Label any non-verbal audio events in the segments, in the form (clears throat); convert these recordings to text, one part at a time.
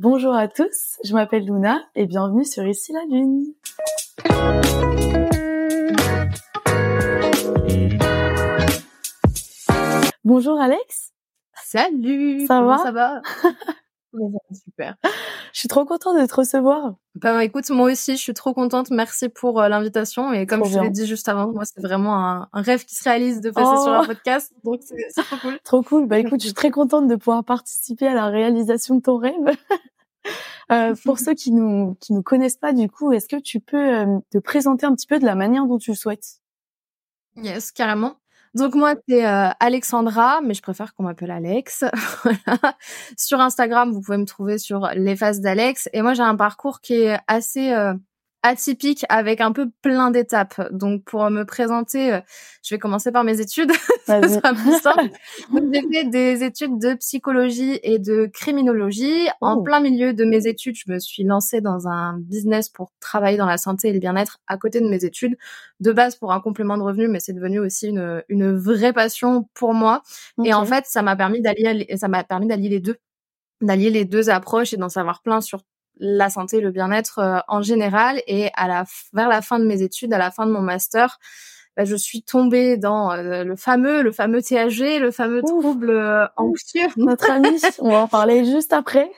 Bonjour à tous, je m'appelle Luna et bienvenue sur Ici la Lune. Bonjour Alex. Salut. Ça va Ça va? (laughs) Super. Je suis trop contente de te recevoir. Bah écoute, moi aussi, je suis trop contente. Merci pour euh, l'invitation. Et comme Trop je te l'ai dit juste avant, moi, c'est vraiment un, un rêve qui se réalise de passer Oh. sur un podcast. Donc, c'est c'est trop cool. Trop cool. Bah écoute, je suis (laughs) très contente de pouvoir participer à la réalisation de ton rêve. (laughs) Euh, pour (laughs) ceux qui nous qui nous connaissent pas du coup, est-ce que tu peux euh, te présenter un petit peu de la manière dont tu le souhaites? Yes, carrément. Donc moi, c'est euh, Alexandra, mais je préfère qu'on m'appelle Alex. (laughs) Sur Instagram, vous pouvez me trouver sur les faces d'Alex. Et moi, j'ai un parcours qui est assez euh, atypique, avec un peu plein d'étapes. Donc pour me présenter, euh, je vais commencer par mes études. (laughs) Ça sera plus simple. (laughs) Donc, j'ai fait des études de psychologie et de criminologie. En Oh. plein milieu de mes études, je me suis lancée dans un business pour travailler dans la santé et le bien-être à côté de mes études. De base pour un complément de revenu, mais c'est devenu aussi une, une vraie passion pour moi. Et en fait, ça m'a permis d'allier, ça m'a permis d'allier les deux, d'allier les deux approches et d'en savoir plein sur la santé et le bien-être euh, en général. Et à la, vers la fin de mes études, à la fin de mon master, bah, je suis tombée dans euh, le fameux, le fameux THG, le fameux Ouf. trouble euh, anxieux, notre ami, (laughs) on va en parler juste après.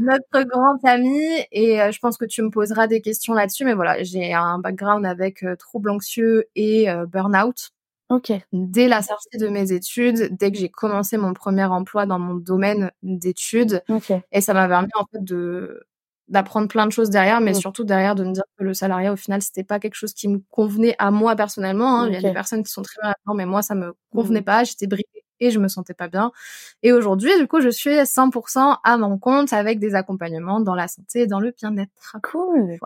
notre grand ami. Et euh, je pense que tu me poseras des questions là-dessus. Mais voilà, j'ai un background avec euh, trouble anxieux et euh, burn-out. Ok. dès la sortie de mes études, dès que j'ai commencé mon premier emploi dans mon domaine d'études, Ok. et ça m'a permis en fait de d'apprendre plein de choses derrière, mais surtout derrière de me dire que le salariat au final c'était pas quelque chose qui me convenait à moi personnellement. hein. Il y a des personnes qui sont très bien mais moi ça me convenait pas, j'étais bridée et je me sentais pas bien. Et aujourd'hui, du coup, je suis 100% à mon compte avec des accompagnements dans la santé et dans le bien-être. Cool.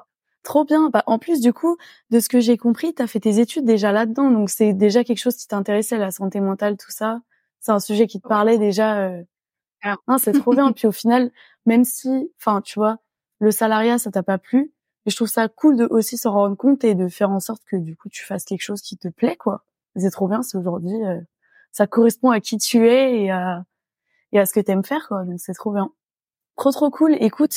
Trop bien. Bah, en plus, du coup, de ce que j'ai compris, tu as fait tes études déjà là-dedans. Donc, c'est déjà quelque chose qui t'intéressait, la santé mentale, tout ça. C'est un sujet qui te parlait déjà. euh. Clairement. Hein, c'est trop bien. (laughs) Puis au final, même si, enfin, tu vois, le salariat, ça t'a pas plu, mais je trouve ça cool de aussi s'en rendre compte et de faire en sorte que, du coup, tu fasses quelque chose qui te plaît, quoi. C'est trop bien. C'est aujourd'hui, euh, ça correspond à qui tu es et à, et à ce que t'aimes faire, quoi. Donc, c'est trop bien. Trop, trop cool. Écoute,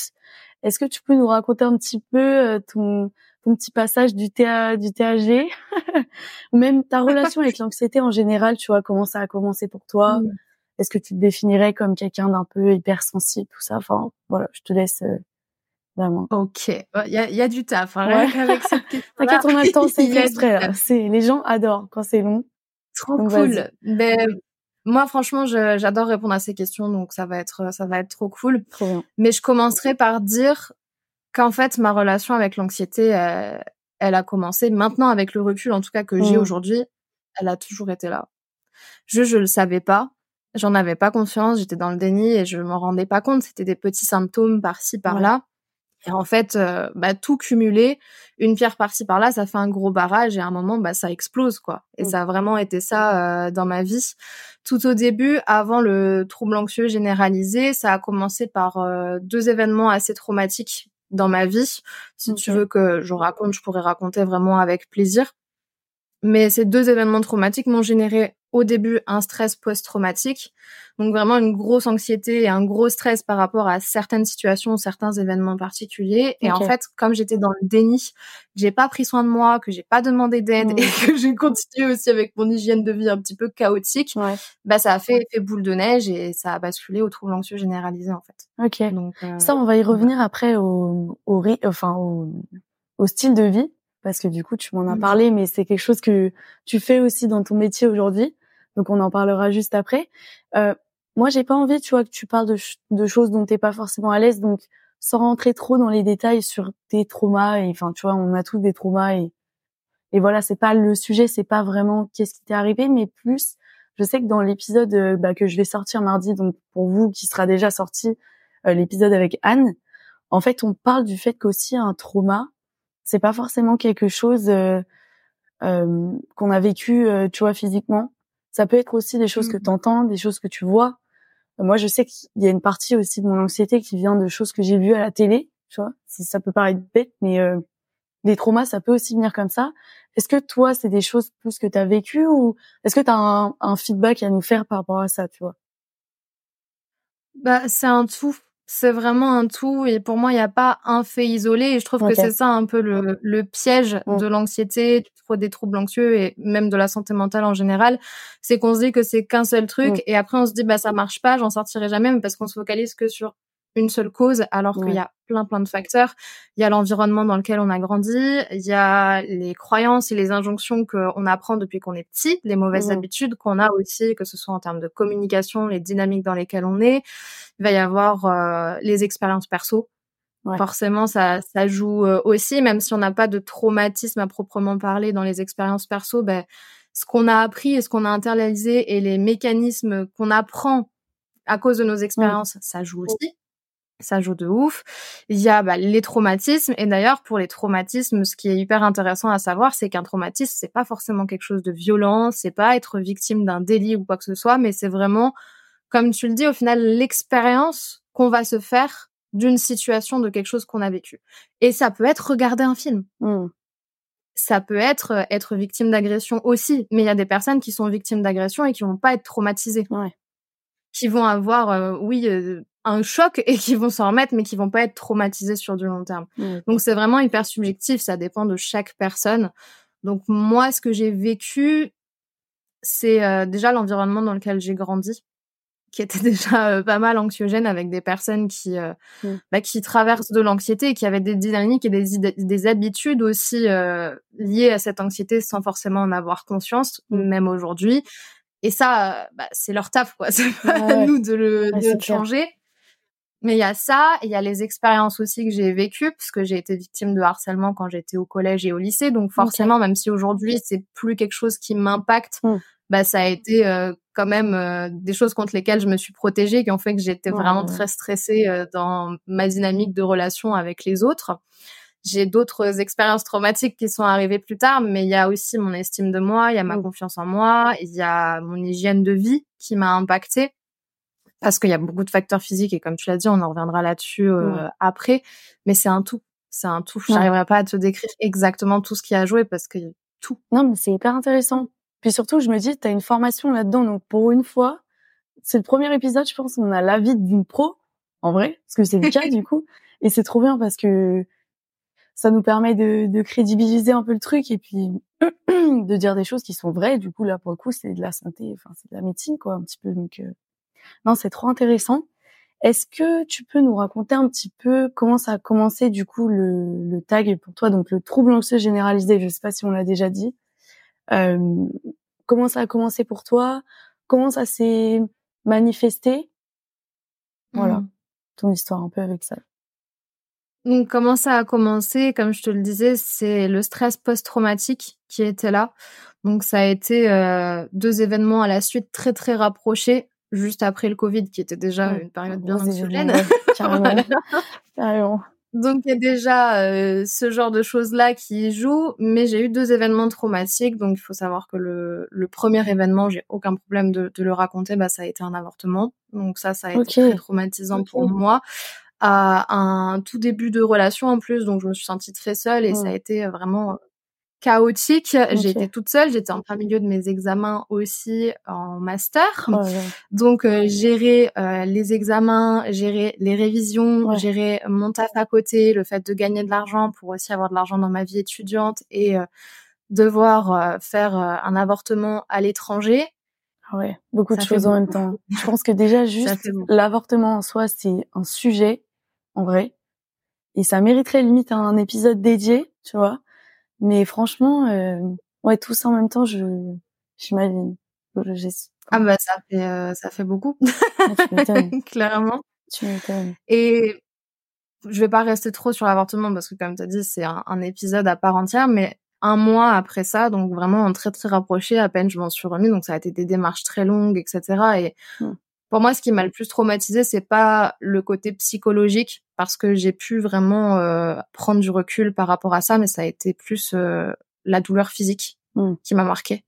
est-ce que tu peux nous raconter un petit peu euh, ton, ton petit passage du, TA, du TAG (laughs) ou même ta relation avec l'anxiété en général, tu vois, comment ça a commencé pour toi? Est-ce que tu te définirais comme quelqu'un d'un peu hypersensible, tout ça? Enfin, voilà, je te laisse euh, vraiment. Ok, il y a, y a du taf. Hein, Ouais. (laughs) qu'avec cette. (laughs) T'inquiète, on a le temps, c'est exprès. là. les gens adorent quand c'est long. Trop Donc, cool. vas-y. Moi, franchement, j'adore répondre à ces questions, donc ça va être, ça va être trop cool. Trop bien. Mais je commencerai par dire qu'en fait, ma relation avec l'anxiété, euh, elle a commencé maintenant avec le recul, en tout cas que j'ai Mm. aujourd'hui, elle a toujours été là. Je, je le savais pas. J'en avais pas conscience, j'étais dans le déni et je m'en rendais pas compte. C'était des petits symptômes par-ci, par-là. Et en fait, euh, bah, tout cumulé, une pierre par-ci par-là, ça fait un gros barrage et à un moment, bah, ça explose, quoi. Et Mm. ça a vraiment été ça euh, dans ma vie. Tout au début, avant le trouble anxieux généralisé, ça a commencé par euh, deux événements assez traumatiques dans ma vie. Si tu veux que je raconte, je pourrais raconter vraiment avec plaisir. Mais ces deux événements traumatiques m'ont généré au début un stress post-traumatique, donc vraiment une grosse anxiété et un gros stress par rapport à certaines situations, certains événements particuliers. Et en fait, comme j'étais dans le déni, que j'ai pas pris soin de moi, que j'ai pas demandé d'aide Mm. et que j'ai continué aussi avec mon hygiène de vie un petit peu chaotique, Ouais. bah ça a fait effet boule de neige et ça a basculé au trouble anxieux généralisé en fait. Ok. Donc euh, Ça, on va y revenir après au, au, ri- enfin, au, au style de vie, parce que du coup, tu m'en as Mhm. parlé, mais c'est quelque chose que tu fais aussi dans ton métier aujourd'hui. Donc, on en parlera juste après. Euh, moi, j'ai pas envie, tu vois, que tu parles de, ch- de choses dont t'es pas forcément à l'aise, donc sans rentrer trop dans les détails sur tes traumas. Et enfin, tu vois, on a tous des traumas et et voilà, c'est pas le sujet, c'est pas vraiment qu'est-ce qui t'est arrivé, mais plus, je sais que dans l'épisode euh, bah, que je vais sortir mardi, donc pour vous qui sera déjà sorti, euh, l'épisode avec Anne, en fait, on parle du fait qu'aussi un trauma, c'est pas forcément quelque chose euh, euh, qu'on a vécu, euh, tu vois, physiquement. Ça peut être aussi des choses que Mhm. tu entends, des choses que tu vois. Euh, Moi, je sais qu'il y a une partie aussi de mon anxiété qui vient de choses que j'ai vues à la télé, tu vois. Si ça peut paraître bête, mais euh, les traumas, ça peut aussi venir comme ça. Est-ce que toi, c'est des choses plus que tu as vécues ou est-ce que tu as un, un feedback à nous faire par rapport à ça, tu vois? Bah, c'est un tout. C'est vraiment un tout et pour moi il n'y a pas un fait isolé et je trouve que c'est ça un peu le, le piège mm. de l'anxiété des troubles anxieux et même de la santé mentale en général c'est qu'on se dit que c'est qu'un seul truc mm. et après on se dit bah ça marche pas j'en sortirai jamais parce qu'on se focalise que sur une seule cause, alors qu'il y a plein plein de facteurs. Il y a l'environnement dans lequel on a grandi, il y a les croyances et les injonctions qu'on apprend depuis qu'on est petit, les mauvaises mmh. habitudes qu'on a aussi, que ce soit en termes de communication, les dynamiques dans lesquelles on est. Il va y avoir euh, les expériences perso. Forcément, ça, ça joue euh, aussi, même si on n'a pas de traumatisme à proprement parler dans les expériences perso, ben, ce qu'on a appris et ce qu'on a internalisé et les mécanismes qu'on apprend à cause de nos mmh. expériences, ça joue aussi ça joue de ouf. Il y a bah, les traumatismes et d'ailleurs pour les traumatismes, ce qui est hyper intéressant à savoir, c'est qu'un traumatisme c'est pas forcément quelque chose de violent, c'est pas être victime d'un délit ou quoi que ce soit, mais c'est vraiment, comme tu le dis, au final l'expérience qu'on va se faire d'une situation, de quelque chose qu'on a vécu. Et ça peut être regarder un film. Mmh. Ça peut être euh, être victime d'agression aussi, mais il y a des personnes qui sont victimes d'agression et qui vont pas être traumatisées. Ouais qui vont avoir, euh, oui, euh, un choc et qui vont s'en remettre, mais qui vont pas être traumatisés sur du long terme. Mmh. Donc c'est vraiment hyper subjectif, ça dépend de chaque personne. Donc moi, ce que j'ai vécu, c'est euh, déjà l'environnement dans lequel j'ai grandi, qui était (laughs) déjà pas mal anxiogène avec des personnes qui mmh. bah, qui traversent de l'anxiété et qui avaient des dynamiques et des, des habitudes aussi liées à cette anxiété sans forcément en avoir conscience, mmh. même aujourd'hui. Et ça, bah, c'est leur taf, quoi. (laughs) C'est pas à nous de le, changer. Mais il y a ça, il y a les expériences aussi que j'ai vécues, parce que j'ai été victime de harcèlement quand j'étais au collège et au lycée. Donc forcément, même si aujourd'hui c'est plus quelque chose qui m'impacte, mmh. bah ça a été euh, quand même euh, des choses contre lesquelles je me suis protégée, qui ont fait que j'étais vraiment très stressée euh, dans ma dynamique de relation avec les autres. J'ai d'autres expériences traumatiques qui sont arrivées plus tard, mais il y a aussi mon estime de moi, il y a ma mmh. confiance en moi, il y a mon hygiène de vie qui m'a impactée parce qu'il y a beaucoup de facteurs physiques et comme tu l'as dit, on en reviendra là-dessus euh, après, mais c'est un tout. C'est un tout. Je n'arriverai pas à te décrire exactement tout ce qui a joué parce que tout. Non, mais c'est hyper intéressant. Puis surtout, je me dis, tu as une formation là-dedans, donc pour une fois, c'est le premier épisode, je pense, on a l'avis d'une pro, en vrai, parce que c'est le cas (laughs) du coup, et c'est trop bien parce que ça nous permet de, de, crédibiliser un peu le truc et puis (clears throat) de dire des choses qui sont vraies. Du coup, là, pour le coup, c'est de la santé, enfin, c'est de la médecine, quoi, un petit peu. Donc, euh, non, c'est trop intéressant. Est-ce que tu peux nous raconter un petit peu comment ça a commencé, du coup, le, le tag pour toi, donc le trouble anxieux généralisé, je sais pas si on l'a déjà dit. Euh, comment ça a commencé pour toi? Comment ça s'est manifesté? Voilà, mmh. ton histoire un peu avec ça. Donc comment ça a commencé? Comme je te le disais, c'est le stress post-traumatique qui était là. Donc ça a été euh, deux événements à la suite très très rapprochés, juste après le Covid, qui était déjà une période bien anxiogène. (laughs) (laughs) carrément. Donc il y a déjà euh, ce genre de choses-là qui jouent, mais j'ai eu deux événements traumatiques. Donc il faut savoir que le, le premier événement, j'ai aucun problème de, de, le raconter, bah ça a été un avortement. Donc ça, ça a été très traumatisant pour moi. À un tout début de relation en plus, donc je me suis sentie très seule et ça a été vraiment chaotique. Été toute seule, j'étais en plein milieu de mes examens aussi en master. Oh donc euh, gérer euh, les examens, gérer les révisions, gérer mon taf à côté, le fait de gagner de l'argent pour aussi avoir de l'argent dans ma vie étudiante et devoir faire un avortement à l'étranger. Ah ouais, beaucoup de choses en même temps. Je pense que déjà (laughs) juste l'avortement en soi, c'est un sujet en vrai. Et ça mériterait limite un épisode dédié, tu vois. Mais franchement, euh, ouais, tout ça en même temps, je j'imagine. Ah bah ça fait euh, ça fait beaucoup. (laughs) Clairement. Tu m'étonnes. Et je vais pas rester trop sur l'avortement parce que comme tu as dit, c'est un, épisode à part entière, mais un mois après ça, donc vraiment très très rapproché, à peine je m'en suis remis, donc ça a été des démarches très longues, etc. Et. Pour moi, ce qui m'a le plus traumatisé, c'est pas le côté psychologique, parce que j'ai pu vraiment euh, prendre du recul par rapport à ça, mais ça a été plus euh, la douleur physique mmh. qui m'a marqué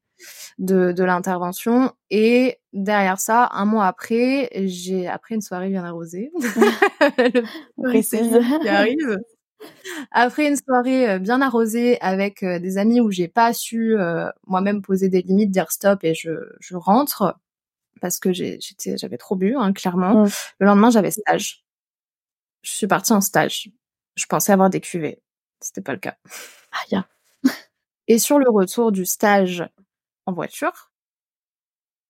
de, de l'intervention. Et derrière ça, un mois après, j'ai après une soirée bien arrosée, (laughs) le qui arrive. Après une soirée euh, bien arrosée avec des amis où j'ai pas su moi-même poser des limites, dire stop et je, je rentre parce que j'étais, j'avais trop bu, hein, clairement. Le lendemain, j'avais stage. je suis partie en stage. Je pensais avoir des cuvées. C'était pas le cas. Ah, Et sur le retour du stage en voiture,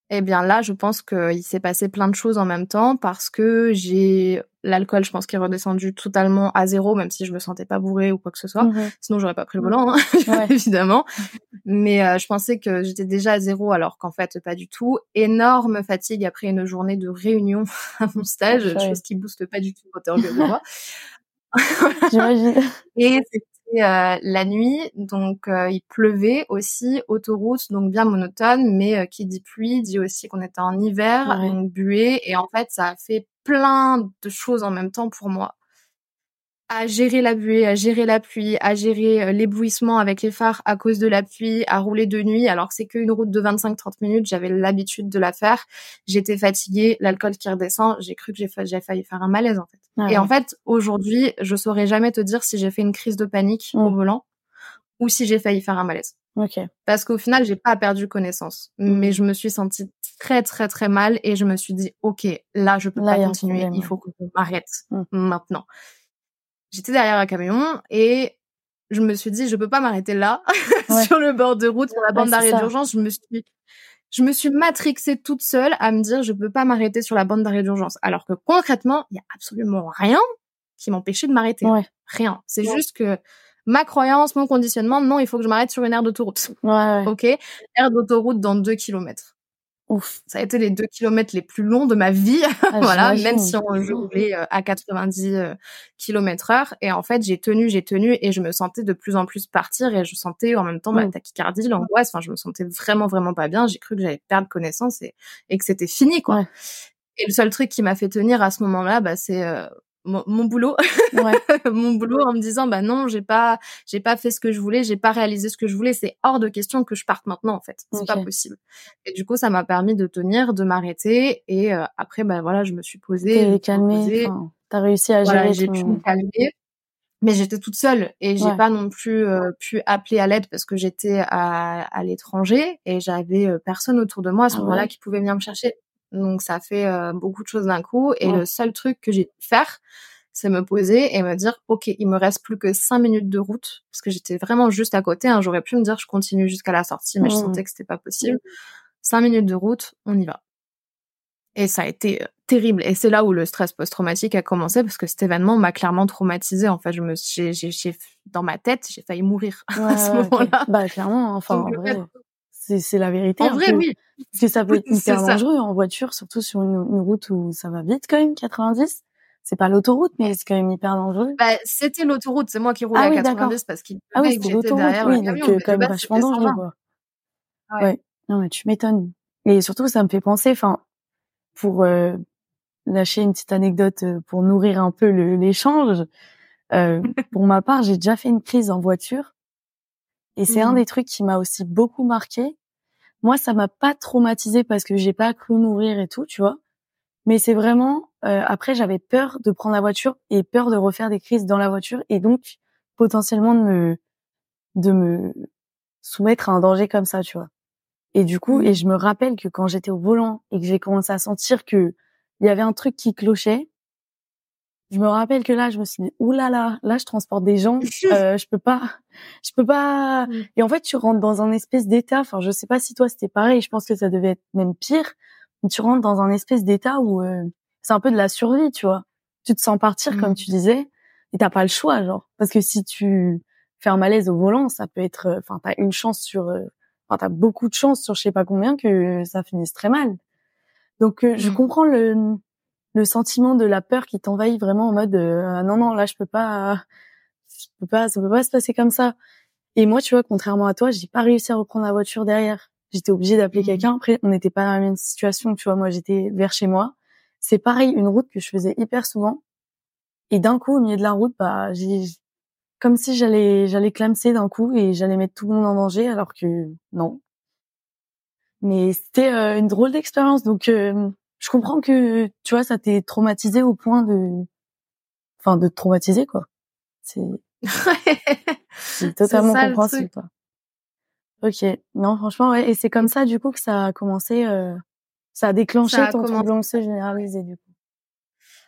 eh bien là, je pense qu'il s'est passé plein de choses en même temps parce que j'ai l'alcool, je pense qu'il est redescendu totalement à zéro, même si je me sentais pas bourrée ou quoi que ce soit. Mhm. Sinon, j'aurais pas pris le volant, hein, (laughs) évidemment. Mais euh, je pensais que j'étais déjà à zéro, alors qu'en fait, pas du tout. Énorme fatigue après une journée de réunion (laughs) à mon stage, chose qui booste pas du tout t'es de moi. (laughs) J'imagine. Et euh, la nuit, donc euh, il pleuvait aussi, autoroute, donc bien monotone, mais euh, qui dit pluie dit aussi qu'on était en hiver, une buée, et en fait ça a fait plein de choses en même temps pour moi à gérer la buée, à gérer la pluie, à gérer l'éblouissement avec les phares à cause de la pluie, à rouler de nuit alors que c'est qu'une route de 25-30 minutes, j'avais l'habitude de la faire. J'étais fatiguée, l'alcool qui redescend, j'ai cru que j'ai failli faire un malaise en fait. Et en fait, aujourd'hui, je saurais jamais te dire si j'ai fait une crise de panique au mmh. volant ou si j'ai failli faire un malaise. Parce qu'au final, j'ai pas perdu connaissance, mmh. mais je me suis sentie très très très mal et je me suis dit, ok, là je peux pas continuer, il faut que je m'arrête mmh. maintenant j'étais derrière un camion et je me suis dit je peux pas m'arrêter là (laughs) sur le bord de route sur la bande d'arrêt d'urgence. Je me suis je me suis matrixée toute seule à me dire je peux pas m'arrêter sur la bande d'arrêt d'urgence. Alors que concrètement il y a absolument rien qui m'empêchait de m'arrêter. Rien. C'est juste que ma croyance mon conditionnement non il faut que je m'arrête sur une aire d'autoroute. Ok. Aire d'autoroute dans deux kilomètres Ouf. Ça a été les deux kilomètres les plus longs de ma vie, ah, (laughs) voilà, même si on roulait euh, à 90 euh, kilomètres heure. Et en fait, j'ai tenu, j'ai tenu, et je me sentais de plus en plus partir, et je sentais en même temps ma tachycardie, l'angoisse. Enfin, je me sentais vraiment, vraiment pas bien. J'ai cru que j'allais perdre connaissance et, et que c'était fini, quoi. Et le seul truc qui m'a fait tenir à ce moment-là, bah, c'est euh, mon, boulot. Ouais. (laughs) mon boulot en me disant bah non j'ai pas j'ai pas fait ce que je voulais j'ai pas réalisé ce que je voulais. C'est hors de question que je parte maintenant en fait. C'est pas possible. Et du coup ça m'a permis de tenir de m'arrêter et euh, après bah voilà je me suis posée t'es calmée t'as réussi à gérer j'ai pu me calmer mais j'étais toute seule et j'ai pas non plus euh, pu appeler à l'aide parce que j'étais à, à l'étranger et j'avais euh, personne autour de moi à ce ah moment-là qui pouvait venir me chercher donc ça fait euh, beaucoup de choses d'un coup. Et le seul truc que j'ai pu faire, c'est me poser et me dire, ok, il me reste plus que cinq minutes de route parce que j'étais vraiment juste à côté. Hein. J'aurais pu me dire, je continue jusqu'à la sortie, mais je sentais que c'était pas possible. Cinq minutes de route, on y va. Et ça a été euh, terrible. Et c'est là où le stress post-traumatique a commencé parce que cet événement m'a clairement traumatisé. En fait, je me, j'ai, j'ai, dans ma tête, j'ai failli mourir (laughs) à ce moment-là. Bah clairement, enfin en vrai c'est la vérité. En vrai, oui. Parce que ça peut être hyper dangereux en voiture, surtout sur une, route où ça va vite quand même, 90. C'est pas l'autoroute, mais c'est quand même hyper dangereux. Bah, c'était l'autoroute, c'est moi qui roulais ah à 90 parce qu'il ah oui, c'était l'autoroute, oui, donc euh, quand même vachement dangereux, quoi. Ouais. Non, mais tu m'étonnes. Et surtout, ça me fait penser, enfin, pour euh, lâcher une petite anecdote euh, pour nourrir un peu l'échange. Euh, (laughs) pour ma part, j'ai déjà fait une crise en voiture et c'est un mmh. des trucs qui m'a aussi beaucoup marqué. Moi, ça m'a pas traumatisé parce que j'ai pas cru mourir et tout, tu vois. Mais c'est vraiment euh, après j'avais peur de prendre la voiture et peur de refaire des crises dans la voiture et donc potentiellement de me de me soumettre à un danger comme ça, tu vois. Et du coup, et mmh. je me rappelle que quand j'étais au volant et que j'ai commencé à sentir que il y avait un truc qui clochait, je me rappelle que là, je me suis dit, oulala, là, là, là, je transporte des gens, (laughs) euh, je peux pas, je peux pas. Mm. Et en fait, tu rentres dans un espèce d'état. Enfin, je sais pas si toi c'était pareil. Je pense que ça devait être même pire. Mais tu rentres dans un espèce d'état où euh, c'est un peu de la survie, tu vois. Tu te sens partir, comme mm. tu disais, et t'as pas le choix, genre. Parce que si tu fais un malaise au volant, ça peut être, euh, enfin, t'as une chance sur, euh, enfin, t'as beaucoup de chance sur je sais pas combien que ça finisse très mal. Donc, je mm. comprends le le sentiment de la peur qui t'envahit vraiment en mode euh, non non là je peux pas je peux pas ça peut pas se passer comme ça. Et moi tu vois contrairement à toi j'ai pas réussi à reprendre la voiture derrière. J'étais obligée d'appeler mmh. quelqu'un. Après on n'était pas dans la même situation tu vois. Moi j'étais vers chez moi. C'est pareil une route que je faisais hyper souvent. Et d'un coup au milieu de la route bah j'ai comme si j'allais j'allais clamser d'un coup et j'allais mettre tout le monde en danger alors que non. Mais c'était euh, une drôle d'expérience. Donc euh, je comprends que tu vois ça t'est traumatisé au point de enfin de te traumatiser quoi. C'est (laughs) totalement compréhensible quoi. Ok. Non franchement ouais et c'est comme ça du coup que ça a commencé euh... ça a déclenché ton trouble anxieux généralisé du coup.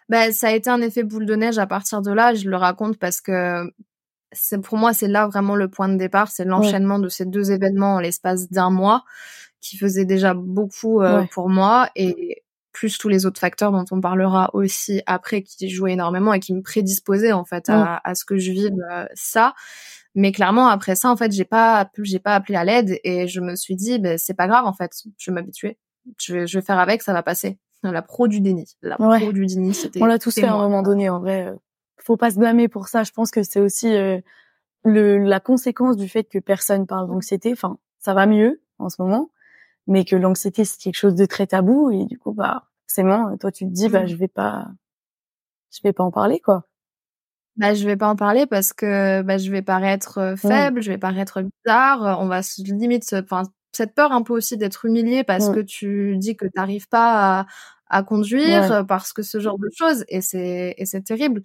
Ben, ça a été un effet boule de neige à partir de là. Je le raconte parce que c'est pour moi c'est là vraiment le point de départ, c'est l'enchaînement de ces deux événements en l'espace d'un mois qui faisait déjà beaucoup euh, pour moi et plus tous les autres facteurs dont on parlera aussi après qui jouaient énormément et qui me prédisposaient en fait à, à ce que je vive euh, ça. Mais clairement après ça en fait j'ai pas j'ai pas appelé à l'aide et je me suis dit ben c'est pas grave en fait je vais m'habituer. Je vais je vais faire avec ça va passer. La pro du déni. La pro du déni c'était on l'a tous fait à un moment donné en vrai. Faut pas se blâmer pour ça. Je pense que c'est aussi euh, le, la conséquence du fait que personne parle d'anxiété. Enfin, ça va mieux en ce moment, mais que l'anxiété c'est quelque chose de très tabou et du coup, bah, forcément, toi tu te dis, bah, mmh. je vais pas, je vais pas en parler, quoi. Bah, je vais pas en parler parce que bah, je vais paraître euh, mmh. faible, je vais paraître bizarre. On va se limite, enfin, cette peur un peu aussi d'être humilié parce mmh. que tu dis que t'arrives pas à, à conduire parce que ce genre de choses et c'est et c'est terrible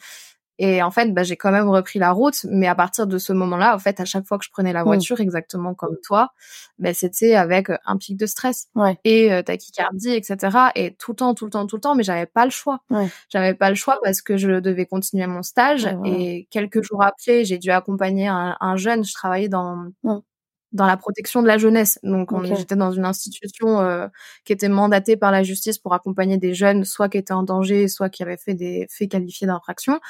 et en fait, bah, j'ai quand même repris la route, mais à partir de ce moment-là, en fait, à chaque fois que je prenais la mmh. voiture, exactement comme toi, bah, c'était avec euh, un pic de stress et euh, tachycardie, etc. Et tout le temps, tout le temps, tout le temps, mais j'avais pas le choix. J'avais pas le choix parce que je devais continuer mon stage. Et quelques jours après, j'ai dû accompagner un, un, jeune. Je travaillais dans mmh. dans la protection de la jeunesse. Donc, j'étais dans une institution euh, qui était mandatée par la justice pour accompagner des jeunes, soit qui étaient en danger, soit qui avaient fait des faits qualifiés d'infraction.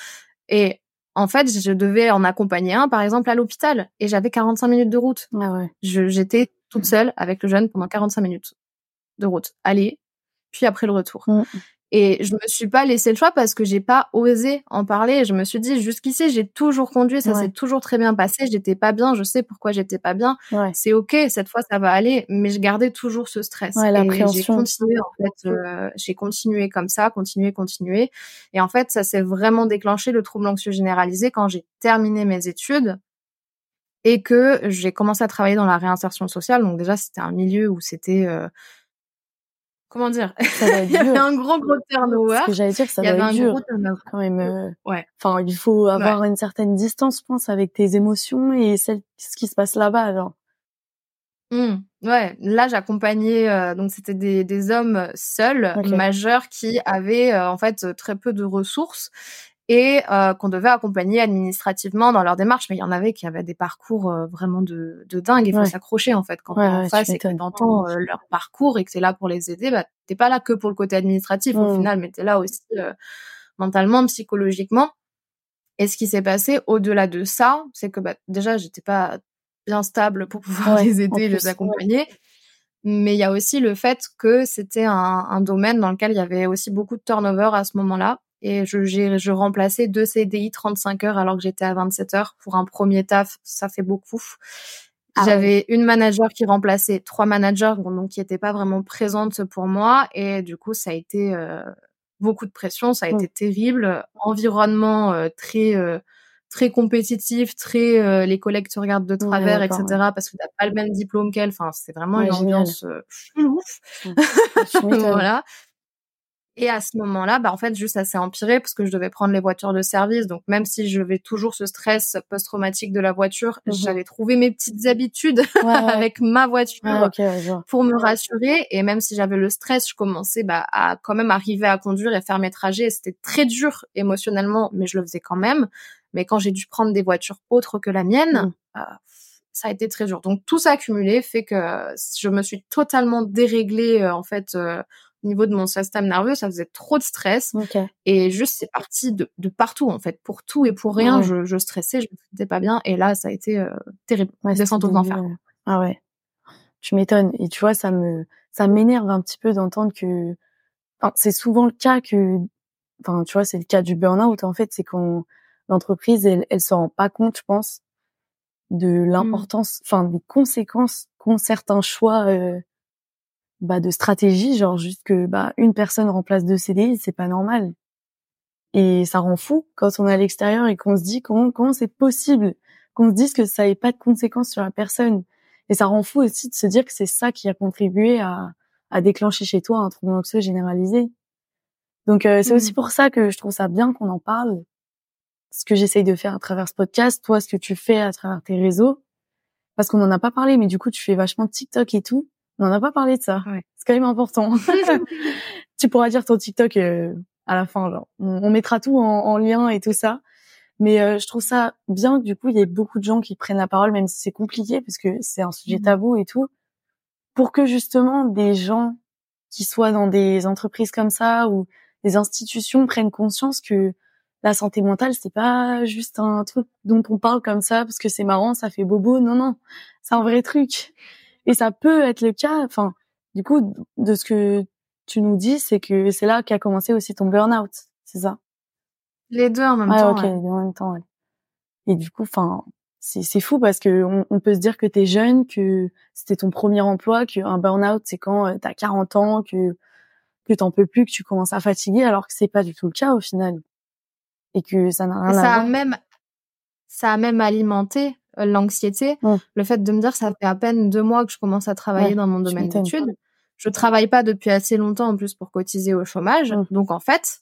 Et en fait, je devais en accompagner un, par exemple, à l'hôpital. Et j'avais 45 minutes de route. Ah ouais. J'étais toute seule avec le jeune pendant 45 minutes de route. Aller, puis après le retour. Mmh. Et je me suis pas laissé le choix parce que j'ai pas osé en parler. Je me suis dit jusqu'ici j'ai toujours conduit, ça s'est toujours très bien passé. J'étais pas bien, je sais pourquoi j'étais pas bien. C'est ok, cette fois ça va aller, mais je gardais toujours ce stress. Ouais, et j'ai continué en fait, euh, j'ai continué comme ça, continué, continué. Et en fait ça s'est vraiment déclenché le trouble anxieux généralisé quand j'ai terminé mes études et que j'ai commencé à travailler dans la réinsertion sociale. Donc déjà c'était un milieu où c'était euh, comment dire? (laughs) Il y avait un gros gros turnover. Ce que j'allais dire, ça va être dur. Quand même. Euh, ouais. Enfin, il faut avoir une certaine distance, je pense, avec tes émotions et celle, ce qui se passe là-bas, genre. Mmh. Ouais, là j'accompagnais euh, donc c'était des, des hommes seuls majeurs qui avaient euh, en fait très peu de ressources et euh, qu'on devait accompagner administrativement dans leur démarche. Mais il y en avait qui avaient des parcours euh, vraiment de, de dingue. Il faut s'accrocher en fait quand ouais, en face et que t'entends euh, leur parcours et que t'es là pour les aider. Bah, t'es pas là que pour le côté administratif au mmh. final, mais t'es là aussi mentalement, psychologiquement. Et ce qui s'est passé au-delà de ça, c'est que bah, déjà j'étais pas bien stable pour pouvoir les aider, les accompagner. Mais il y a aussi le fait que c'était un, un domaine dans lequel il y avait aussi beaucoup de turnover à ce moment-là et je, remplaçais deux CDI 35 heures alors que j'étais à 27 heures. Pour un premier taf, ça fait beaucoup. Ah J'avais une manager qui remplaçait trois managers, donc qui n'étaient pas vraiment présentes pour moi. Et du coup, ça a été euh, beaucoup de pression, ça a été terrible. Environnement euh, très euh, très compétitif, très les collègues te regardent de travers, etc. Parce que t'as pas le même diplôme qu'elle. Enfin, c'est vraiment une ambiance ouf. (laughs) voilà. Et à ce moment-là, bah en fait, juste ça s'est empiré parce que je devais prendre les voitures de service. Donc même si je vais toujours ce stress post-traumatique de la voiture, mmh j'avais trouvé mes petites habitudes (laughs) avec ma voiture pour me rassurer. Et même si j'avais le stress, je commençais bah, à quand même arriver à conduire et faire mes trajets. C'était très dur émotionnellement, mais je le faisais quand même. Mais quand j'ai dû prendre des voitures autres que la mienne, mmh. bah, ça a été très dur. Donc tout ça accumulé fait que je me suis totalement déréglée euh, en fait euh, niveau de mon système nerveux, ça faisait trop de stress. Et juste, c'est parti de, de, partout, en fait. Pour tout et pour rien, je, je, stressais, je me sentais pas bien. Et là, ça a été euh, terrible. Ouais, Descente aux enfers. Ah ouais. Tu m'étonnes. Et tu vois, ça me, ça m'énerve un petit peu d'entendre que, enfin, c'est souvent le cas que, enfin, tu vois, c'est le cas du burn-out, en fait, c'est quand l'entreprise, elle, elle se rend pas compte, je pense, de mmh. l'importance, enfin, des conséquences qu'ont certains choix, euh, bah, de stratégie, genre juste que bah, une personne remplace deux CDI, c'est pas normal. Et ça rend fou quand on est à l'extérieur et qu'on se dit comment comment c'est possible qu'on se dise que ça ait pas de conséquences sur la personne. Et ça rend fou aussi de se dire que c'est ça qui a contribué à, à déclencher chez toi un trouble anxieux généralisé. Donc euh, c'est aussi mmh. pour ça que je trouve ça bien qu'on en parle. Ce que j'essaye de faire à travers ce podcast, toi ce que tu fais à travers tes réseaux, parce qu'on en a pas parlé, mais du coup tu fais vachement TikTok et tout. On n'en a pas parlé de ça. C'est quand même important. (laughs) (laughs) tu pourras dire ton TikTok euh, à la fin. Genre, on, mettra tout en, lien et tout ça. Mais euh, je trouve ça bien que du coup, il y ait beaucoup de gens qui prennent la parole, même si c'est compliqué, parce que c'est un sujet mmh. tabou et tout, pour que justement des gens qui soient dans des entreprises comme ça ou des institutions prennent conscience que la santé mentale, c'est pas juste un truc dont on parle comme ça parce que c'est marrant, ça fait bobo. Non, non, c'est un vrai truc. Et ça peut être le cas. Enfin, du coup, de ce que tu nous dis, c'est que c'est là qu'a commencé aussi ton burn-out, c'est ça? Les deux en même temps. Ok, en même temps. Ouais. Et du coup, enfin, c'est fou parce que on, peut se dire que t'es jeune, que c'était ton premier emploi, qu'un burn-out c'est quand euh, t'as 40 ans, que que t'en peux plus, que tu commences à fatiguer, alors que c'est pas du tout le cas au final et que ça n'a rien ça à voir. A même, ça a même alimenté euh, l'anxiété, le fait de me dire ça fait à peine deux mois que je commence à travailler dans mon domaine d'études. Je travaille pas depuis assez longtemps en plus pour cotiser au chômage, donc en fait,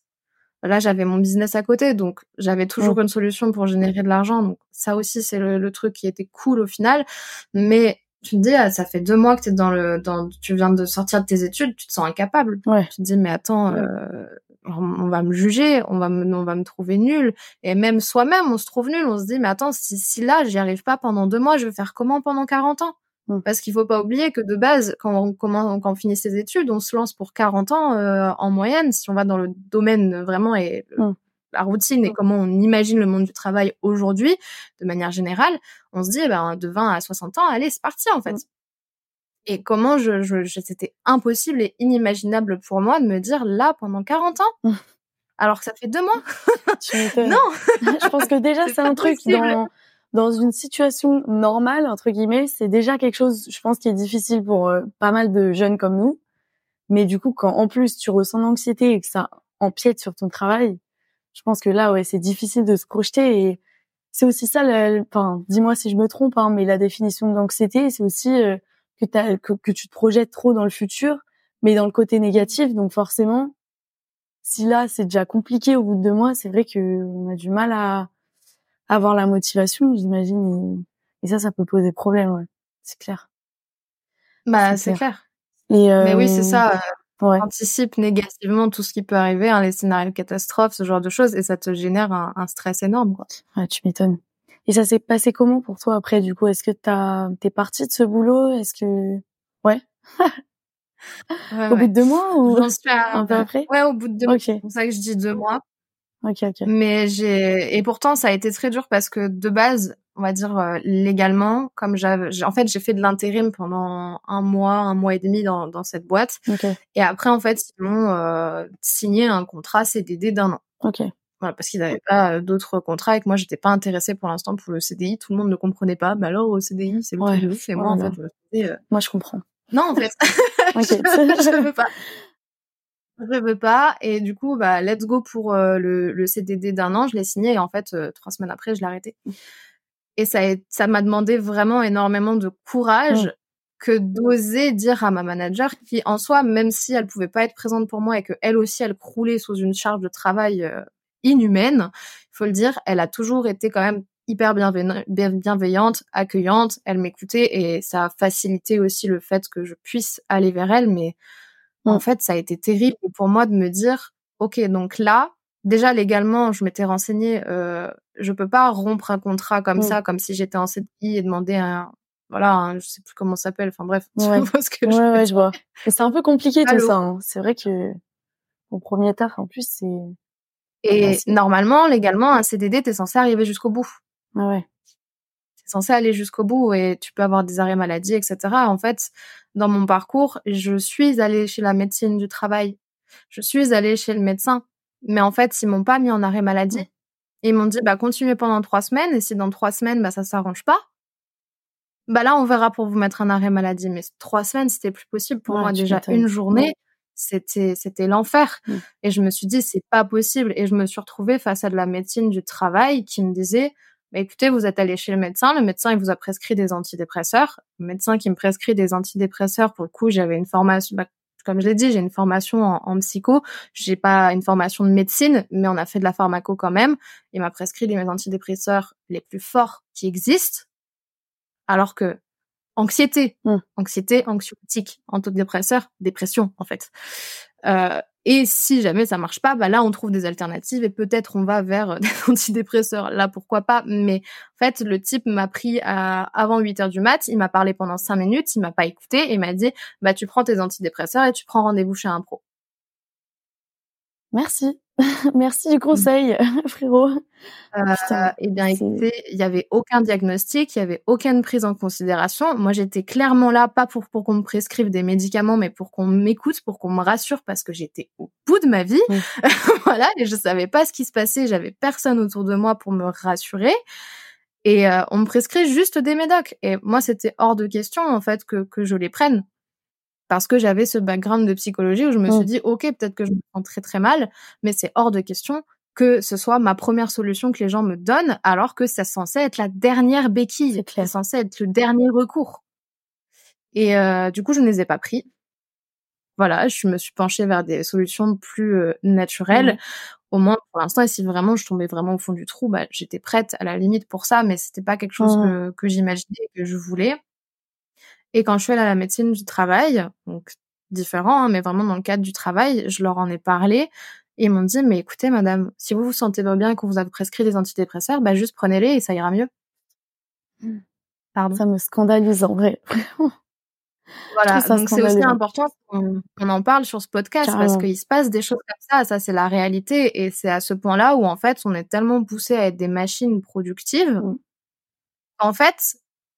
là j'avais mon business à côté, donc j'avais toujours une solution pour générer de l'argent. Donc ça aussi c'est le, truc qui était cool au final, mais tu te dis, ah, ça fait deux mois que t'es dans le, dans, tu viens de sortir de tes études, tu te sens incapable. Ouais. Tu te dis, mais attends, euh, on va me juger, on va me, on va me trouver nul. Et même soi-même, on se trouve nul. On se dit, mais attends, si, si là, j'y arrive pas pendant deux mois, je vais faire comment pendant 40 ans? Mmh. Parce qu'il faut pas oublier que de base, quand on commence, quand on finit ses études, on se lance pour 40 ans euh, en moyenne. Si on va dans le domaine vraiment et mmh. la routine et mmh. comment on imagine le monde du travail aujourd'hui, de manière générale, on se dit, eh ben, de 20 à 60 ans, allez, c'est parti en fait et comment je, je, c'était impossible et inimaginable pour moi de me dire là pendant 40 ans. Mmh. alors que ça fait deux mois. Non. (laughs) Je pense que déjà c'est un truc dans dans une situation normale entre guillemets c'est déjà quelque chose je pense qui est difficile pour euh, pas mal de jeunes comme nous. Mais du coup quand en plus tu ressens l'anxiété et que ça empiète sur ton travail je pense que là ouais c'est difficile de se projeter et c'est aussi ça enfin dis-moi si je me trompe hein, mais la définition de l'anxiété c'est aussi euh, que, que, tu te projettes trop dans le futur, mais dans le côté négatif. Donc forcément, si là c'est déjà compliqué au bout de deux mois, c'est vrai que on a du mal à, avoir la motivation, j'imagine. Et, ça, ça peut poser problème. Ouais. C'est clair. Bah c'est clair. mais oui, c'est ça. Euh, ouais. Anticipe négativement tout ce qui peut arriver, hein, les scénarios catastrophes, ce genre de choses, et ça te génère un, un stress énorme. Quoi. Ouais, tu m'étonnes. Et ça s'est passé comment pour toi après du coup? Est-ce que t'as t'es partie de ce boulot? Est-ce que ouais, Au bout de deux mois ou J'en suis un peu après? Ouais, au bout de deux mois. C'est pour ça que je dis deux mois. Ok, ok. Mais j'ai et pourtant ça a été très dur parce que de base, on va dire euh, légalement, comme j'avais, en fait, j'ai fait de l'intérim pendant un mois, un mois et demi dans dans cette boîte. Okay. Et après, en fait, ils m'ont euh, signé un contrat CDD d'un an. Ok parce qu'ils n'avaient pas euh, d'autres contrats et que moi j'étais pas intéressée pour l'instant pour le CDI. Tout le monde ne comprenait pas. Mais alors au CDI, c'est le ouais. truc Et moi en fait, je euh, moi je comprends. Non en fait, (laughs) (laughs) je, veux pas. Je veux pas. Et du coup, bah let's go pour euh, le, le, CDD d'un an. Je l'ai signé et en fait trois semaines après, je l'ai arrêté. Et ça, ça m'a demandé vraiment énormément de courage. que d'oser dire à ma manager qui en soi même si elle pouvait pas être présente pour moi et que elle aussi elle croulait sous une charge de travail inhumaine. Il faut le dire, elle a toujours été quand même hyper bienveillante, accueillante, elle m'écoutait et ça a facilité aussi le fait que je puisse aller vers elle. Mais en fait, ça a été terrible pour moi de me dire, ok, donc là, déjà légalement, je m'étais renseignée, euh, je peux pas rompre un contrat comme ça, comme si j'étais en CDI et demander un, voilà, je sais plus comment ça s'appelle. Enfin bref, (laughs) tu vois ce que je, ouais, je vois. C'est un peu compliqué tout ça. Hein. C'est vrai que mon premier taf, en plus, c'est et normalement, légalement, un CDD, t'es censé arriver jusqu'au bout. Ah ouais. T'es censé aller jusqu'au bout et tu peux avoir des arrêts maladie, etc. En fait, dans mon parcours, je suis allée chez la médecine du travail. Je suis allée chez le médecin. Mais en fait, ils m'ont pas mis en arrêt maladie. ils m'ont dit, bah, continuez pendant trois semaines. Et si dans trois semaines, bah, ça s'arrange pas, bah là, on verra pour vous mettre un arrêt maladie. Mais trois semaines, c'était plus possible pour moi. Déjà, une journée c'était c'était l'enfer. Mmh. et je me suis dit c'est pas possible. Et je me suis retrouvée face à de la médecine du travail qui me disait bah, écoutez vous êtes allé chez le médecin. Le médecin il vous a prescrit des antidépresseurs. Le médecin qui me prescrit des antidépresseurs pour le coup j'avais une formation bah, comme je l'ai dit j'ai une formation en, en psycho. J'ai pas une formation de médecine mais on a fait de la pharmaco quand même. Il m'a prescrit les antidépresseurs les plus forts qui existent. Alors que anxiété, mmh. anxiété, anxiolytique, antidépresseur, dépression en fait. Euh, Et si jamais ça marche pas, bah là on trouve des alternatives et peut-être on va vers (laughs) des antidépresseurs. Là pourquoi pas? Mais en fait le type m'a pris à, avant 8 heures du mat, il m'a parlé pendant 5 minutes, il m'a pas écouté et il m'a dit bah tu prends tes antidépresseurs et tu prends rendez-vous chez un pro. Merci. (laughs) Merci du conseil, (laughs) frérot. Euh, eh bien, écoutez, il y avait aucun diagnostic, il y avait aucune prise en considération. Moi, j'étais clairement là, pas pour, pour qu'on me prescrive des médicaments, mais pour qu'on m'écoute, pour qu'on me rassure, parce que j'étais au bout de ma vie. (laughs) voilà, et je savais pas ce qui se passait. J'avais personne autour de moi pour me rassurer. Et euh, on me prescrit juste des médocs. Et moi, c'était hors de question, en fait, que, que je les prenne parce que j'avais ce background de psychologie où je me suis mmh. dit ok peut-être que je me sens très très mal mais c'est hors de question que ce soit ma première solution que les gens me donnent alors que c'est censé être la dernière béquille c'est censé être le dernier recours et euh, du coup je ne les ai pas pris voilà je me suis penchée vers des solutions plus euh, naturelles mmh. au moins pour l'instant et si vraiment je tombais vraiment au fond du trou bah j'étais prête à la limite pour ça mais c'était pas quelque chose mmh. que, que j'imaginais que je voulais et quand je suis allée à la médecine du travail, donc différent, hein, mais vraiment dans le cadre du travail, je leur en ai parlé. Et ils m'ont dit, mais écoutez, madame, si vous vous sentez pas bien et qu'on vous a prescrit des antidépresseurs, bah juste prenez-les et ça ira mieux. Hmm. Pardon. Ça me scandalise en vrai. (laughs) voilà, donc c'est aussi important qu'on en parle sur ce podcast parce qu'il se passe des choses comme ça, ça c'est la réalité et c'est à ce point-là où en fait on est tellement poussé à être des machines productives hmm. en fait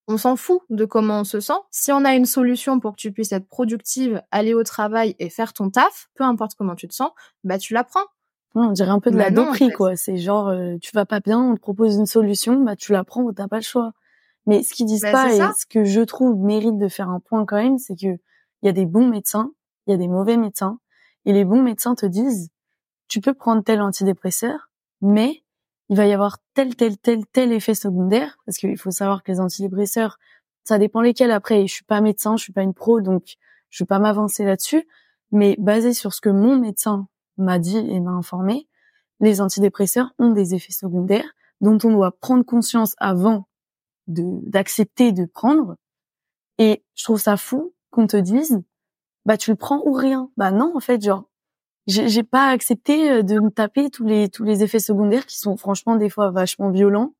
on s'en fout de comment on se sent. Si on a une solution pour que tu puisses être productive, aller au travail et faire ton taf, peu importe comment tu te sens, bah tu la prends. on dirait un peu de la bah doperie, quoi. C'est genre, euh, tu vas pas bien, on te propose une solution, bah tu la prends ou t'as pas le choix. Mais ce qu'ils disent bah, pas et ce que je trouve mérite de faire un point quand même, c'est que il y a des bons médecins, il y a des mauvais médecins, et les bons médecins te disent, tu peux prendre tel antidépresseur, mais il va y avoir tel, tel, tel, tel effet secondaire, parce qu'il faut savoir que les antidépresseurs, ça dépend lesquels. Après, je suis pas médecin, je suis pas une pro, donc je vais pas m'avancer là-dessus. Mais basé sur ce que mon médecin m'a dit et m'a informé, les antidépresseurs ont des effets secondaires dont on doit prendre conscience avant de d'accepter de prendre. Et je trouve ça fou qu'on te dise, bah tu le prends ou rien. Bah non, en fait, genre j'ai pas accepté euh, de me taper tous les tous les effets secondaires qui sont franchement des fois vachement violents.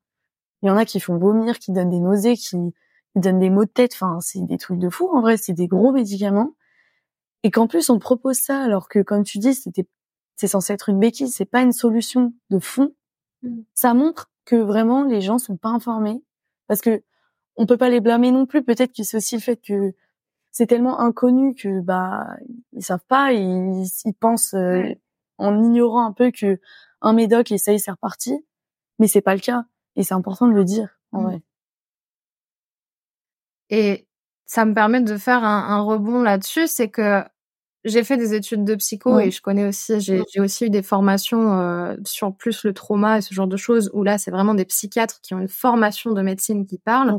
Il y en a qui font vomir, qui donnent des nausées, qui, donnent des maux de tête. Enfin, c'est des trucs de fou. En vrai, c'est des gros médicaments. Et qu'en plus on propose ça alors que, comme tu dis, c'était c'est censé être une béquille. C'est pas une solution de fond. Mmh. Ça montre que vraiment les gens sont pas informés parce que on peut pas les blâmer non plus. Peut-être que c'est aussi le fait que c'est tellement inconnu que bah ils savent pas, ils, ils pensent euh, en ignorant un peu que un médoc et ça y c'est reparti, mais c'est pas le cas. Et c'est important de le dire en vrai. Et ça me permet de faire un, un rebond là-dessus, c'est que j'ai fait des études de psycho et je connais aussi, j'ai aussi eu des formations euh, sur plus le trauma et ce genre de choses où là, c'est vraiment des psychiatres qui ont une formation de médecine qui parlent.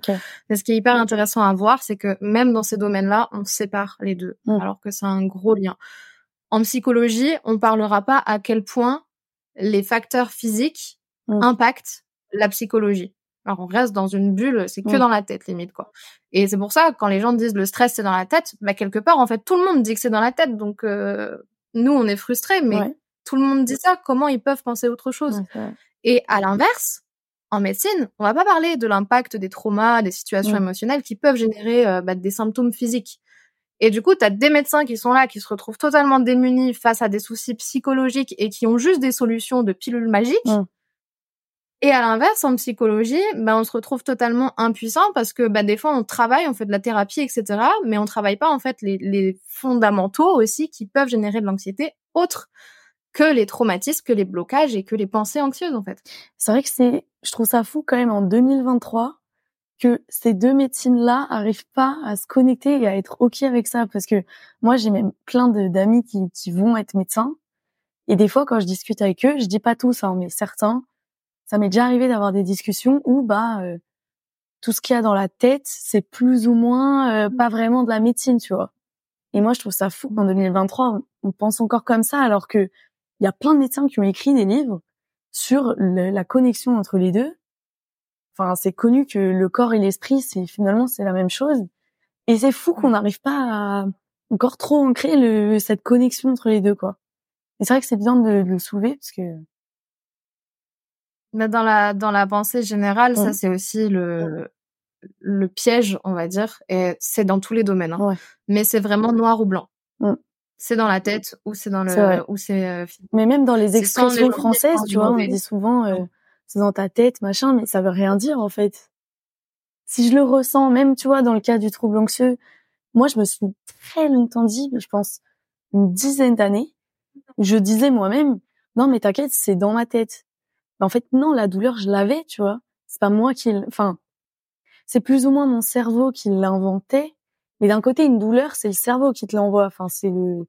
Mais ce qui est hyper intéressant à voir, c'est que même dans ces domaines-là, on sépare les deux, alors que c'est un gros lien. En psychologie, on parlera pas à quel point les facteurs physiques impactent la psychologie. Alors on reste dans une bulle, c'est que dans la tête limite quoi. Et c'est pour ça quand les gens disent le stress c'est dans la tête, bah quelque part en fait tout le monde dit que c'est dans la tête, donc euh, nous on est frustrés, mais tout le monde dit ça. Comment ils peuvent penser autre chose? Et à l'inverse, en médecine, on va pas parler de l'impact des traumas, des situations émotionnelles qui peuvent générer euh, bah, des symptômes physiques. Et du coup, tu as des médecins qui sont là, qui se retrouvent totalement démunis face à des soucis psychologiques et qui ont juste des solutions de pilules magiques. Et à l'inverse, en psychologie, bah, on se retrouve totalement impuissant parce que bah, des fois, on travaille, on fait de la thérapie, etc., mais on travaille pas en fait les, les fondamentaux aussi qui peuvent générer de l'anxiété autre que les traumatismes, que les blocages et que les pensées anxieuses en fait. C'est vrai que c'est, je trouve ça fou quand même en 2023 que ces deux médecines-là arrivent pas à se connecter et à être ok avec ça parce que moi j'ai même plein d'amis qui, qui vont être médecins et des fois quand je discute avec eux, je dis pas tous, hein, mais certains ça m'est déjà arrivé d'avoir des discussions où bah euh, tout ce qu'il y a dans la tête, c'est plus ou moins euh, pas vraiment de la médecine, tu vois. Et moi, je trouve ça fou qu'en 2023, on, pense encore comme ça, alors que il y a plein de médecins qui ont écrit des livres sur la connexion entre les deux. Enfin, c'est connu que le corps et l'esprit, c'est finalement c'est la même chose. Et c'est fou qu'on n'arrive pas à encore trop ancrer le, cette connexion entre les deux, quoi. Et c'est vrai que c'est bien de, le soulever parce que. Mais dans la dans la pensée générale, ça c'est aussi le le piège, on va dire, et c'est dans tous les domaines. Hein. Mais c'est vraiment noir ou blanc. Mm. C'est dans la tête ou c'est dans le ou c'est. Euh, mais même dans les expressions françaises, tu vois, on dit souvent euh, c'est dans ta tête, machin, mais ça veut rien dire en fait. Si je le ressens, même tu vois, dans le cas du trouble anxieux, moi je me suis très longtemps dit, je pense une dizaine d'années, je disais moi-même, non mais t'inquiète, c'est dans ma tête. En fait, non, la douleur, je l'avais, tu vois. C'est pas moi qui, enfin, c'est plus ou moins mon cerveau qui l'inventait. Mais d'un côté, une douleur, c'est le cerveau qui te l'envoie. Enfin, c'est le,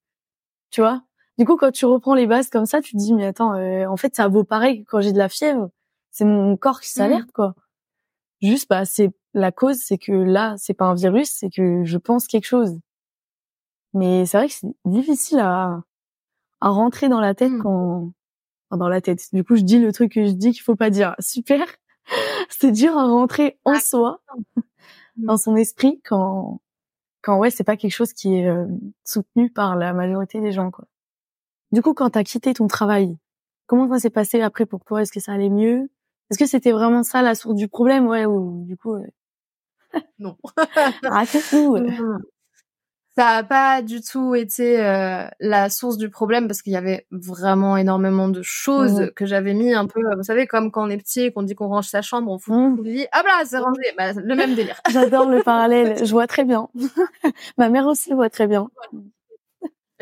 tu vois. Du coup, quand tu reprends les bases comme ça, tu te dis, mais attends, euh, en fait, ça vaut pareil que quand j'ai de la fièvre. C'est mon corps qui s'alerte, mmh. quoi. Juste, bah, c'est la cause, c'est que là, c'est pas un virus, c'est que je pense quelque chose. Mais c'est vrai que c'est difficile à, à rentrer dans la tête mmh. quand, dans la tête. Du coup, je dis le truc que je dis qu'il faut pas dire. (laughs) Super. c'est dur à rentrer en ah, soi, dans son esprit quand, quand ouais, c'est pas quelque chose qui est euh, soutenu par la majorité des gens, quoi. Du coup, quand t'as quitté ton travail, comment ça s'est passé après pour toi? Est-ce que ça allait mieux? Est-ce que c'était vraiment ça la source du problème, ouais, ou du coup Non. ah, c'est tout ça a pas du tout été euh, la source du problème parce qu'il y avait vraiment énormément de choses mmh. que j'avais mis un peu, vous savez, comme quand on est petit et qu'on dit qu'on range sa chambre, on fout mmh. le lit, ah là, c'est rangé, bah, le même délire. J'adore le (laughs) parallèle, je vois très bien. (laughs) Ma mère aussi voit très bien.